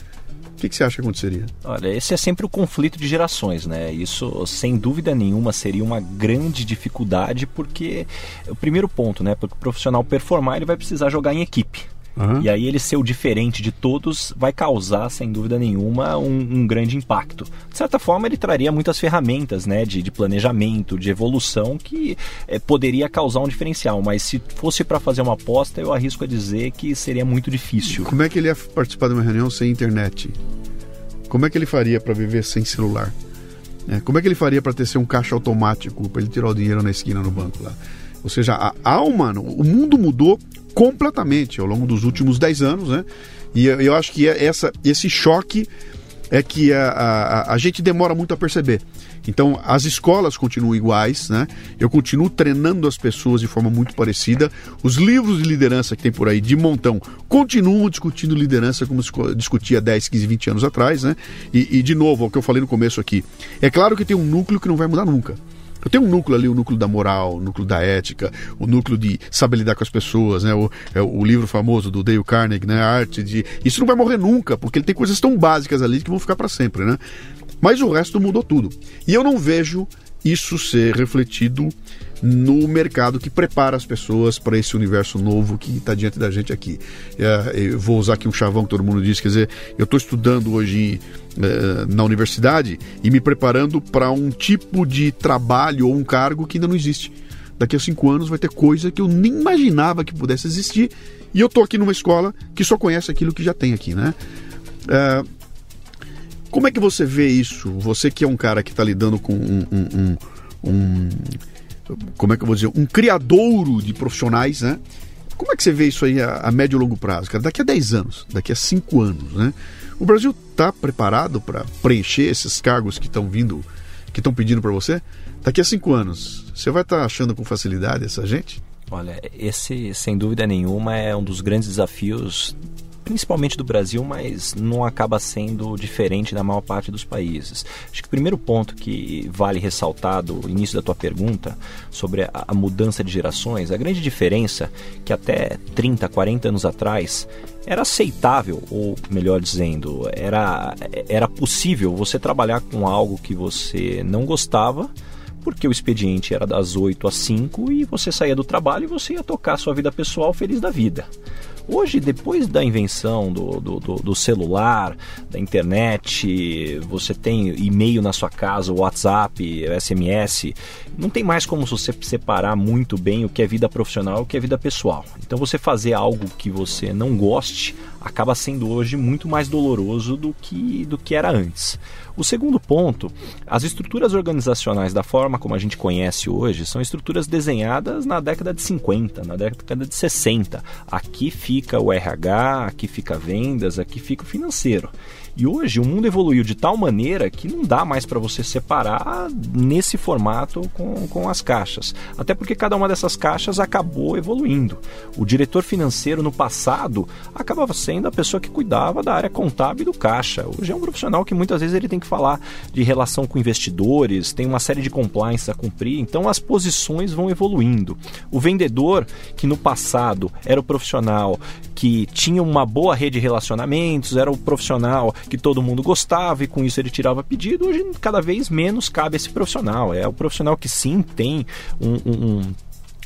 O que, que, você acha que aconteceria? Olha, esse é sempre o conflito de gerações, né? Isso, sem dúvida nenhuma, seria uma grande dificuldade, porque o primeiro ponto, né? Porque o profissional performar, ele vai precisar jogar em equipe. Uhum. E aí ele ser o diferente de todos vai causar, sem dúvida nenhuma, um, um grande impacto. De certa forma, ele traria muitas ferramentas né, de, de planejamento, de evolução, que é, poderia causar um diferencial. Mas se fosse para fazer uma aposta, eu arrisco a dizer que seria muito difícil. Como é que ele ia participar de uma reunião sem internet? Como é que ele faria para viver sem celular? É, como é que ele faria para ter um caixa automático, para ele tirar o dinheiro na esquina no banco lá? Ou seja, a alma, o mundo mudou completamente ao longo dos últimos 10 anos, né? E eu acho que é essa, esse choque é que a, a, a gente demora muito a perceber. Então, as escolas continuam iguais, né? Eu continuo treinando as pessoas de forma muito parecida. Os livros de liderança que tem por aí, de montão, continuam discutindo liderança como se discutia 10, 15, 20 anos atrás, né? E, e de novo, o que eu falei no começo aqui. É claro que tem um núcleo que não vai mudar nunca. Eu tenho um núcleo ali, o núcleo da moral, o núcleo da ética, o núcleo de saber lidar com as pessoas, né? O, é o livro famoso do Dale Carnegie, né? A arte de. Isso não vai morrer nunca, porque ele tem coisas tão básicas ali que vão ficar para sempre, né? Mas o resto mudou tudo. E eu não vejo isso ser refletido no mercado que prepara as pessoas para esse universo novo que está diante da gente aqui. É, eu vou usar aqui um chavão que todo mundo diz, quer dizer, eu estou estudando hoje é, na universidade e me preparando para um tipo de trabalho ou um cargo que ainda não existe. Daqui a cinco anos vai ter coisa que eu nem imaginava que pudesse existir e eu estou aqui numa escola que só conhece aquilo que já tem aqui, né? É, como é que você vê isso? Você que é um cara que está lidando com um, um, um, um, Como é que eu vou dizer? Um criadouro de profissionais, né? Como é que você vê isso aí a, a médio e longo prazo? Cara? Daqui a 10 anos, daqui a 5 anos, né? O Brasil está preparado para preencher esses cargos que estão vindo, que estão pedindo para você? Daqui a 5 anos, você vai estar tá achando com facilidade essa gente? Olha, esse, sem dúvida nenhuma, é um dos grandes desafios principalmente do Brasil, mas não acaba sendo diferente da maior parte dos países. Acho que o primeiro ponto que vale ressaltar do início da tua pergunta sobre a, a mudança de gerações, a grande diferença que até 30, 40 anos atrás era aceitável, ou melhor dizendo, era, era possível você trabalhar com algo que você não gostava porque o expediente era das 8 às 5 e você saía do trabalho e você ia tocar sua vida pessoal feliz da vida. Hoje, depois da invenção do, do, do, do celular, da internet, você tem e-mail na sua casa, WhatsApp, SMS, não tem mais como você separar muito bem o que é vida profissional e o que é vida pessoal. Então, você fazer algo que você não goste acaba sendo hoje muito mais doloroso do que, do que era antes. O segundo ponto, as estruturas organizacionais da forma como a gente conhece hoje são estruturas desenhadas na década de 50, na década de 60. Aqui fica o RH, aqui fica vendas, aqui fica o financeiro. E hoje o mundo evoluiu de tal maneira que não dá mais para você separar nesse formato com, com as caixas. Até porque cada uma dessas caixas acabou evoluindo. O diretor financeiro no passado acabava sendo a pessoa que cuidava da área contábil do caixa. Hoje é um profissional que muitas vezes ele tem que falar de relação com investidores, tem uma série de compliance a cumprir, então as posições vão evoluindo. O vendedor, que no passado era o profissional que tinha uma boa rede de relacionamentos, era o profissional que todo mundo gostava e com isso ele tirava pedido. Hoje, cada vez menos cabe esse profissional. É o profissional que sim tem um, um, um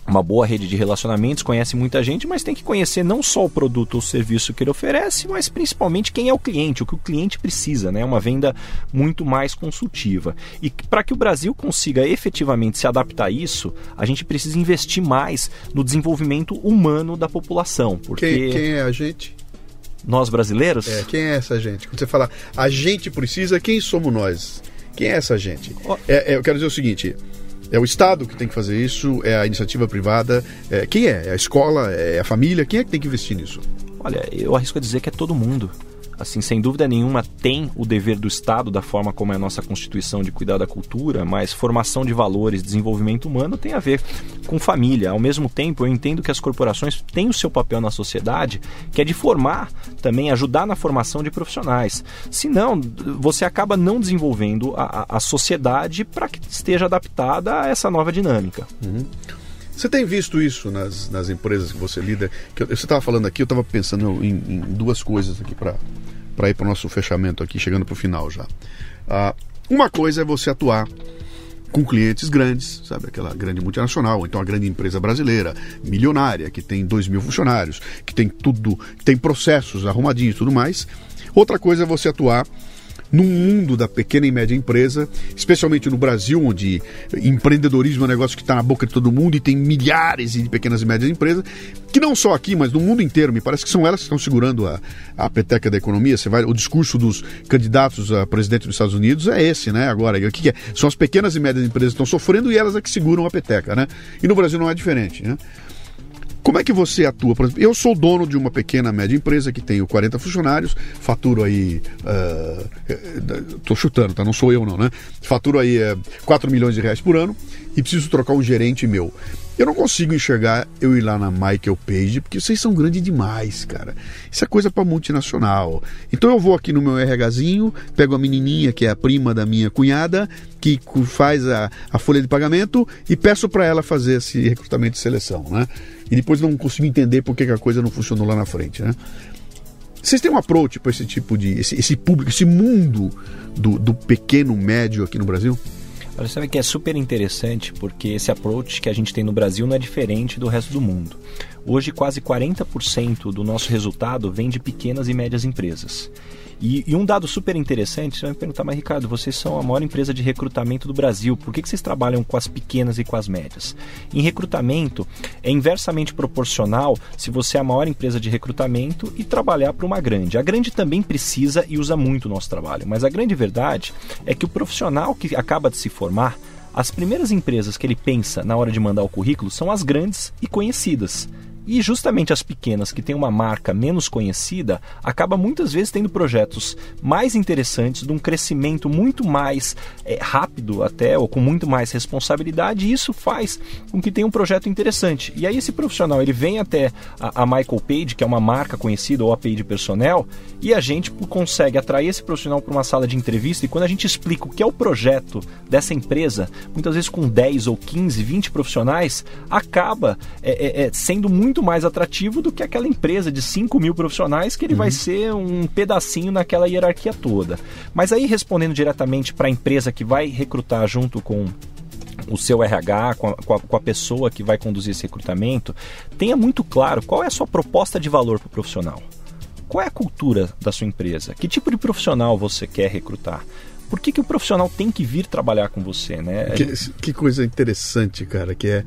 uma boa rede de relacionamentos, conhece muita gente, mas tem que conhecer não só o produto ou serviço que ele oferece, mas principalmente quem é o cliente, o que o cliente precisa, né? Uma venda muito mais consultiva. E para que o Brasil consiga efetivamente se adaptar a isso, a gente precisa investir mais no desenvolvimento humano da população. Porque... Quem, quem é a gente? Nós brasileiros? É, quem é essa gente? Quando você fala a gente precisa, quem somos nós? Quem é essa gente? É, é, eu quero dizer o seguinte: é o Estado que tem que fazer isso, é a iniciativa privada. É, quem é? É a escola? É a família? Quem é que tem que investir nisso? Olha, eu arrisco a dizer que é todo mundo. Assim, sem dúvida nenhuma, tem o dever do Estado, da forma como é a nossa Constituição, de cuidar da cultura, mas formação de valores, desenvolvimento humano tem a ver com família. Ao mesmo tempo, eu entendo que as corporações têm o seu papel na sociedade, que é de formar também, ajudar na formação de profissionais. Senão, você acaba não desenvolvendo a, a sociedade para que esteja adaptada a essa nova dinâmica. Uhum. Você tem visto isso nas, nas empresas que você lida? Que você estava falando aqui, eu estava pensando em, em, duas coisas aqui para ir para o nosso fechamento aqui, chegando para o final já. Uh, uma coisa é você atuar com clientes grandes, sabe? Aquela grande multinacional, ou então a grande empresa brasileira, milionária, que tem dois mil funcionários, que tem tudo, tem processos arrumadinhos e tudo mais. Outra coisa é você atuar no mundo da pequena e média empresa, especialmente no Brasil, onde empreendedorismo é um negócio que está na boca de todo mundo e tem milhares de pequenas e médias empresas, que não só aqui, mas no mundo inteiro, me parece que são elas que estão segurando a, a peteca da economia. Você vai, o discurso dos candidatos a presidente dos Estados Unidos é esse, né? Agora, o que, é? São as pequenas e médias empresas que estão sofrendo e elas é que seguram a peteca, né? E no Brasil não é diferente, né? Como é que você atua? Por exemplo, eu sou dono de uma pequena, média empresa que tenho 40 funcionários, faturo aí. Estou uh, chutando, tá? Não sou eu, não, né? Faturo aí uh, 4 milhões de reais por ano e preciso trocar um gerente meu. Eu não consigo enxergar eu ir lá na Michael Page, porque vocês são grandes demais, cara. Isso é coisa para multinacional. Então eu vou aqui no meu RHzinho, pego a menininha, que é a prima da minha cunhada, que faz a, a folha de pagamento, e peço para ela fazer esse recrutamento de seleção, né? E depois não consigo entender por que a coisa não funcionou lá na frente, né? Vocês têm um approach para esse tipo de. Esse, esse, público, esse mundo do, do pequeno médio aqui no Brasil? Olha, sabe que é super interessante porque esse approach que a gente tem no Brasil não é diferente do resto do mundo. Hoje, quase 40% do nosso resultado vem de pequenas e médias empresas. E, e, um dado super interessante, você vai me perguntar, mas Ricardo, vocês são a maior empresa de recrutamento do Brasil, por que, que vocês trabalham com as pequenas e com as médias? Em recrutamento, é inversamente proporcional se você é a maior empresa de recrutamento e trabalhar para uma grande. A grande também precisa e usa muito o nosso trabalho, mas a grande verdade é que o profissional que acaba de se formar, as primeiras empresas que ele pensa na hora de mandar o currículo são as grandes e conhecidas. E justamente as pequenas que têm uma marca menos conhecida acaba muitas vezes tendo projetos mais interessantes, de um crescimento muito mais é, rápido até, ou com muito mais responsabilidade, e isso faz com que tenha um projeto interessante. E aí esse profissional ele vem até a, a Michael Page, que é uma marca conhecida, ou a Page Personnel, e a gente consegue atrair esse profissional para uma sala de entrevista, e quando a gente explica o que é o projeto dessa empresa, muitas vezes com 10 ou 15, 20 profissionais, acaba é, é, sendo muito muito mais atrativo do que aquela empresa de 5 mil profissionais que ele uhum. vai ser um pedacinho naquela hierarquia toda. Mas aí, respondendo diretamente para a empresa que vai recrutar junto com o seu RH, com a, com a, pessoa que vai conduzir esse recrutamento, tenha muito claro qual é a sua proposta de valor para o profissional. Qual é a cultura da sua empresa? Que tipo de profissional você quer recrutar? Por que, que o profissional tem que vir trabalhar com você, né? Que, que coisa interessante, cara, que é é,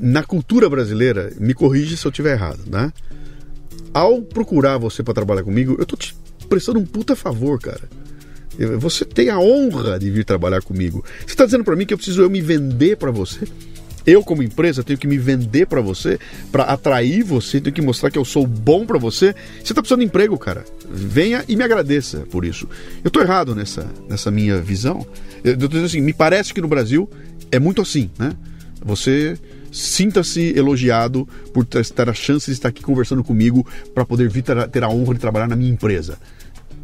na cultura brasileira, me corrija se eu estiver errado, né? Ao procurar você para trabalhar comigo, eu tô te prestando um puta favor, cara. Você tem a honra de vir trabalhar comigo. Você está dizendo para mim que eu preciso eu me vender para você? Eu, como empresa, tenho que me vender para você, para atrair você, tenho que mostrar que eu sou bom para você. Você está precisando de emprego, cara. Venha e me agradeça por isso. Eu estou errado nessa, nessa minha visão. Eu estou dizendo assim, me parece que no Brasil é muito assim, né? Você sinta-se elogiado por ter a chance de estar aqui conversando comigo para poder vir ter a honra de trabalhar na minha empresa.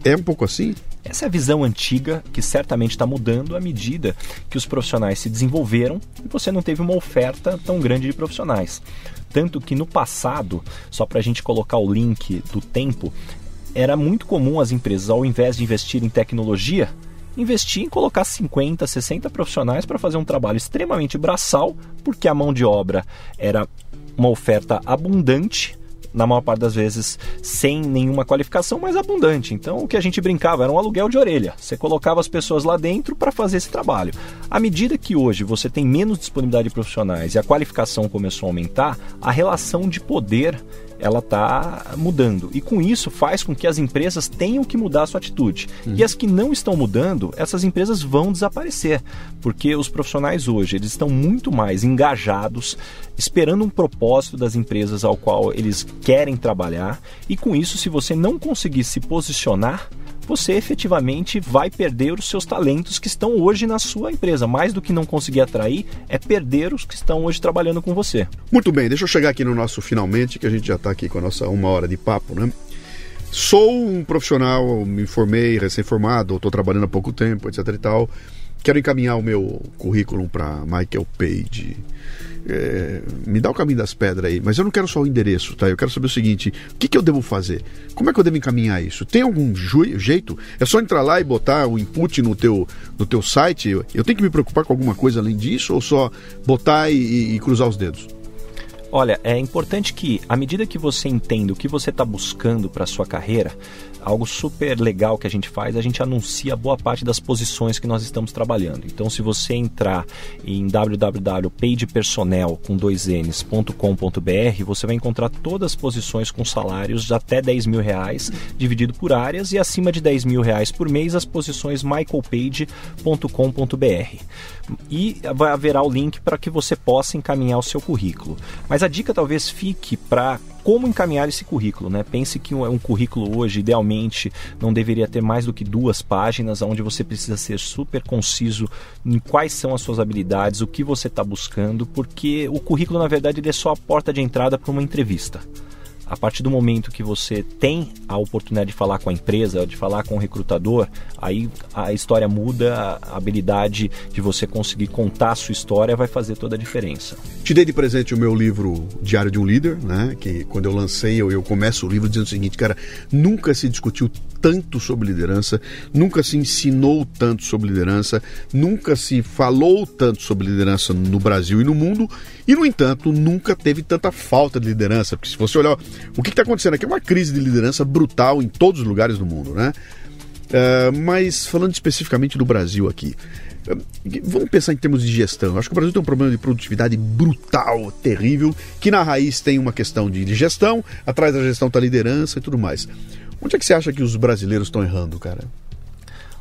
É um pouco assim? Essa é a visão antiga que certamente está mudando à medida que os profissionais se desenvolveram e você não teve uma oferta tão grande de profissionais. Tanto que no passado, só para a gente colocar o link do tempo, era muito comum as empresas, ao invés de investir em tecnologia, investir em colocar 50, 60 profissionais para fazer um trabalho extremamente braçal, porque a mão de obra era uma oferta abundante, na maior parte das vezes sem nenhuma qualificação, mas abundante. Então o que a gente brincava era um aluguel de orelha. Você colocava as pessoas lá dentro para fazer esse trabalho. À medida que hoje você tem menos disponibilidade de profissionais e a qualificação começou a aumentar, a relação de poder ela está mudando. E com isso faz com que as empresas tenham que mudar a sua atitude. Uhum. E as que não estão mudando, essas empresas vão desaparecer. Porque os profissionais hoje eles estão muito mais engajados, esperando um propósito das empresas ao qual eles querem trabalhar, e com isso, se você não conseguir se posicionar, você efetivamente vai perder os seus talentos que estão hoje na sua empresa. Mais do que não conseguir atrair, é perder os que estão hoje trabalhando com você. Muito bem, deixa eu chegar aqui no nosso finalmente, que a gente já está aqui com a nossa uma hora de papo, né? Sou um profissional, me formei, recém-formado, estou trabalhando há pouco tempo, etc e tal. Quero encaminhar o meu currículo para Michael Page. É, me dá o caminho das pedras aí, mas eu não quero só o endereço, tá? Eu quero saber o seguinte: o que, que eu devo fazer? Como é que eu devo encaminhar isso? Tem algum jeito? É só entrar lá e botar o input no teu, no teu site? Eu tenho que me preocupar com alguma coisa além disso ou só botar e, e cruzar os dedos? Olha, é importante que, à medida que você entenda o que você está buscando para sua carreira, algo super legal que a gente faz, a gente anuncia boa parte das posições que nós estamos trabalhando. Então, se você entrar em www.pagepersonel com dois n's.com.br, você vai encontrar todas as posições com salários de até 10 mil reais, dividido por áreas, e acima de 10 mil reais por mês, as posições michaelpage.com.br. E vai haverá o link para que você possa encaminhar o seu currículo. Mas a dica talvez fique para como encaminhar esse currículo, né? Pense que um, um, currículo hoje, idealmente, não deveria ter mais do que duas páginas, onde você precisa ser super conciso em quais são as suas habilidades, o que você está buscando, porque o currículo, na verdade, é só a porta de entrada para uma entrevista a partir do momento que você tem a oportunidade de falar com a empresa, de falar com o recrutador, aí a história muda, a habilidade de você conseguir contar a sua história vai fazer toda a diferença. Te dei de presente o meu livro Diário de um Líder, né? Que quando eu lancei, eu, eu começo o livro dizendo o seguinte, cara, nunca se discutiu tanto sobre liderança, nunca se ensinou tanto sobre liderança, nunca se falou tanto sobre liderança no Brasil e no mundo, e no entanto, nunca teve tanta falta de liderança, porque se você olhar o que está acontecendo aqui é uma crise de liderança brutal em todos os lugares do mundo, né? Uh, mas falando especificamente do Brasil aqui, uh, vamos pensar em termos de gestão. Acho que o Brasil tem um problema de produtividade brutal, terrível, que na raiz tem uma questão de, gestão, atrás da gestão está liderança e tudo mais. Onde é que você acha que os brasileiros estão errando, cara?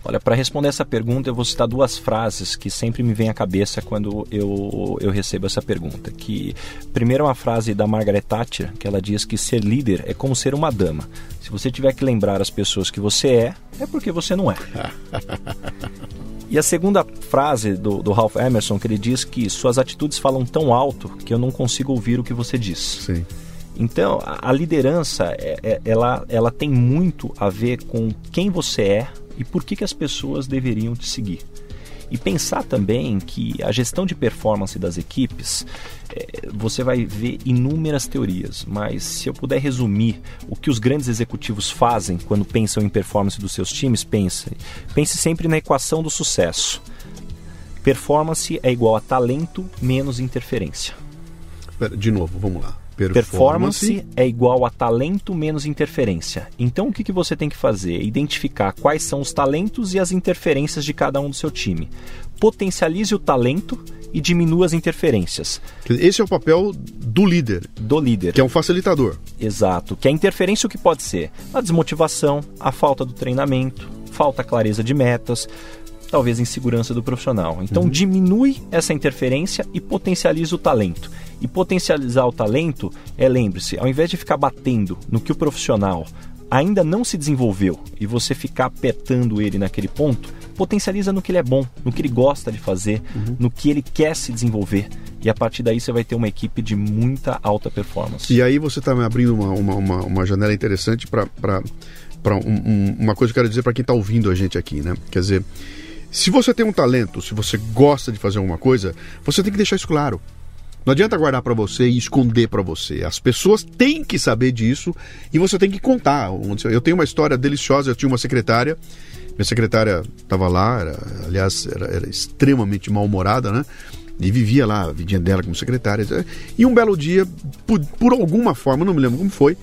Olha, para responder essa pergunta, eu vou citar duas frases que sempre me vêm à cabeça quando eu, eu recebo essa pergunta. Que primeiro é uma frase da Margaret Thatcher, que ela diz que ser líder é como ser uma dama. Se você tiver que lembrar as pessoas que você é, é porque você não é. (laughs) E a segunda frase do, do, Ralph Emerson, que ele diz que suas atitudes falam tão alto que eu não consigo ouvir o que você diz. Sim. Então, a, a liderança, é, é, ela, ela tem muito a ver com quem você é, e por que, que as pessoas deveriam te seguir. E pensar também que a gestão de performance das equipes, é, você vai ver inúmeras teorias, mas se eu puder resumir o que os grandes executivos fazem quando pensam em performance dos seus times, pense, pense sempre na equação do sucesso. Performance é igual a talento menos interferência. De novo, vamos lá. Performance, performance é igual a talento menos interferência. Então o que, que você tem que fazer? Identificar quais são os talentos e as interferências de cada um do seu time. Potencialize o talento e diminua as interferências. Esse é o papel do líder. Do líder. Que é um facilitador. Exato. Que a interferência o que pode ser? A desmotivação, a falta do treinamento, falta clareza de metas, talvez insegurança do profissional. Então uhum. diminui essa interferência e potencializa o talento. E potencializar o talento é, lembre-se, ao invés de ficar batendo no que o profissional ainda não se desenvolveu e você ficar apertando ele naquele ponto, potencializa no que ele é bom, no que ele gosta de fazer, uhum. no que ele quer se desenvolver. E a partir daí você vai ter uma equipe de muita alta performance. E aí você está me abrindo uma, uma, uma, uma janela interessante para um, um, uma coisa que eu quero dizer para quem está ouvindo a gente aqui, né? Quer dizer, se você tem um talento, se você gosta de fazer alguma coisa, você tem que deixar isso claro. Não adianta guardar para você e esconder para você. As pessoas têm que saber disso e você tem que contar. Eu tenho uma história deliciosa. Eu tinha uma secretária, minha secretária estava lá, era, aliás, era, era extremamente mal-humorada, né? E vivia lá a vidinha dela como secretária. E um belo dia, por, por alguma forma, não me lembro como foi,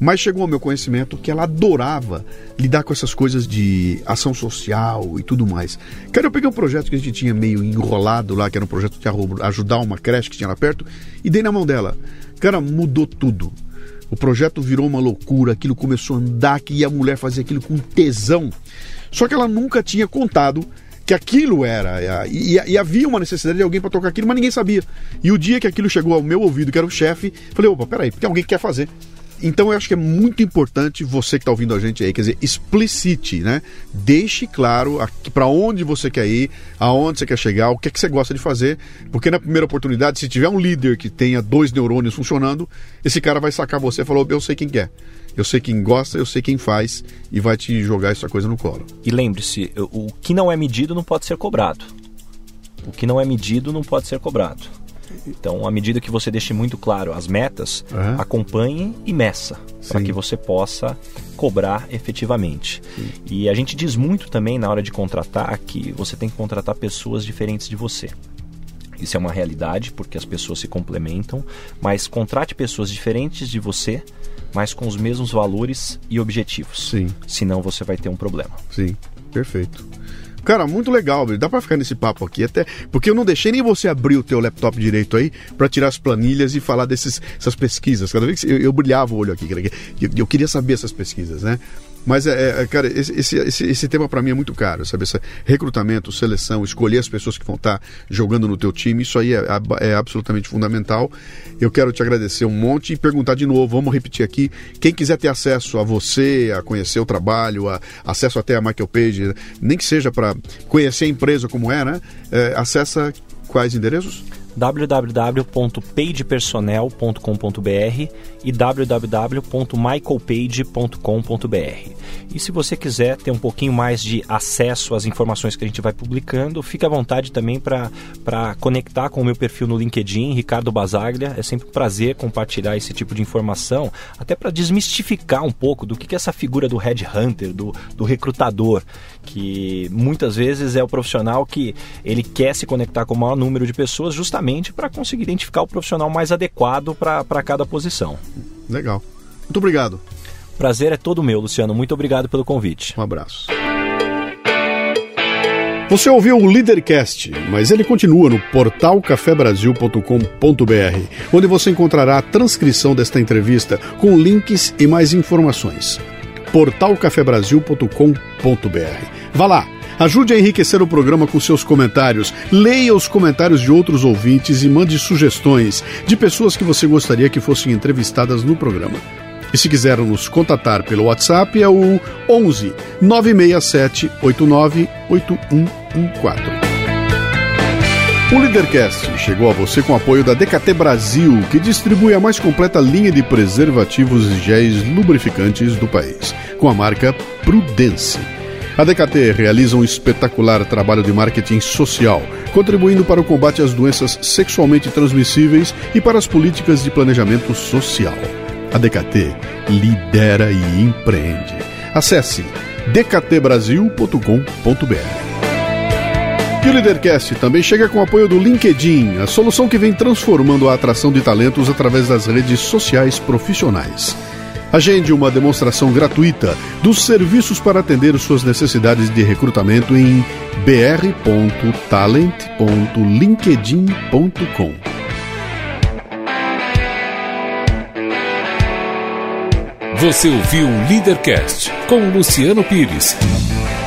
mas chegou ao meu conhecimento que ela adorava lidar com essas coisas de ação social e tudo mais. Cara, eu peguei um projeto que a gente tinha meio enrolado lá, que era um projeto de ajudar uma creche que tinha lá perto, e dei na mão dela. Cara, mudou tudo. O projeto virou uma loucura, aquilo começou a andar, que a mulher fazia aquilo com tesão. Só que ela nunca tinha contado que aquilo era. E, e, e havia uma necessidade de alguém para tocar aquilo, mas ninguém sabia. E o dia que aquilo chegou ao meu ouvido, que era o chefe, falei: opa, peraí, porque alguém quer fazer. Então eu acho que é muito importante você que está ouvindo a gente aí, quer dizer, explicite, né? Deixe claro para onde você quer ir, aonde você quer chegar, o que é que você gosta de fazer, porque na primeira oportunidade, se tiver um líder que tenha dois neurônios funcionando, esse cara vai sacar você e falou, eu sei quem quer. Eu sei quem gosta, eu sei quem faz e vai te jogar essa coisa no colo. E lembre-se, o que não é medido não pode ser cobrado. O que não é medido não pode ser cobrado. Então, à medida que você deixe muito claro as metas, uhum. acompanhe e meça para que você possa cobrar efetivamente. Sim. E a gente diz muito também na hora de contratar que você tem que contratar pessoas diferentes de você. Isso é uma realidade porque as pessoas se complementam, mas contrate pessoas diferentes de você, mas com os mesmos valores e objetivos. Sim. Senão você vai ter um problema. Sim, perfeito. Cara, muito legal, dá para ficar nesse papo aqui até, porque eu não deixei nem você abrir o teu laptop direito aí para tirar as planilhas e falar dessas pesquisas. Cada vez que eu, eu brilhava o olho aqui, eu, eu queria saber essas pesquisas, né? Mas, é, é, cara, esse, esse, esse tema para mim é muito caro, sabe? Esse recrutamento, seleção, escolher as pessoas que vão estar tá jogando no teu time, isso aí é, é, absolutamente fundamental. Eu quero te agradecer um monte e perguntar de novo, vamos repetir aqui, quem quiser ter acesso a você, a conhecer o trabalho, a, acesso até a Michael Page, nem que seja para conhecer a empresa como é, né? É, acessa quais endereços? www.pagepersonel.com.br e www.michaelpage.com.br. E se você quiser ter um pouquinho mais de acesso às informações que a gente vai publicando, fique à vontade também para conectar com o meu perfil no LinkedIn, Ricardo Basaglia. É sempre um prazer compartilhar esse tipo de informação, até para desmistificar um pouco do que, é essa figura do headhunter, do, do recrutador, que muitas vezes é o profissional que ele quer se conectar com o maior número de pessoas justamente para conseguir identificar o profissional mais adequado para cada posição. Legal. Muito obrigado. Prazer é todo meu, Luciano. Muito obrigado pelo convite. Um abraço. Você ouviu o Leadercast, mas ele continua no portal cafebrasil.com.br, onde você encontrará a transcrição desta entrevista com links e mais informações. portalcafebrasil.com.br. Vá lá, ajude a enriquecer o programa com seus comentários, leia os comentários de outros ouvintes e mande sugestões de pessoas que você gostaria que fossem entrevistadas no programa. E se quiser nos contatar pelo WhatsApp é o 11 967 89 8114. O Leadercast chegou a você com apoio da DKT Brasil, que distribui a mais completa linha de preservativos e géis lubrificantes do país, com a marca Prudence. A DKT realiza um espetacular trabalho de marketing social, contribuindo para o combate às doenças sexualmente transmissíveis e para as políticas de planejamento social. A DKT lidera e empreende. Acesse dktbrasil.com.br. E o Leadercast também chega com o apoio do LinkedIn, a solução que vem transformando a atração de talentos através das redes sociais profissionais. Agende uma demonstração gratuita dos serviços para atender suas necessidades de recrutamento em br.talent.linkedin.com. Você ouviu o Leadercast com Luciano Pires.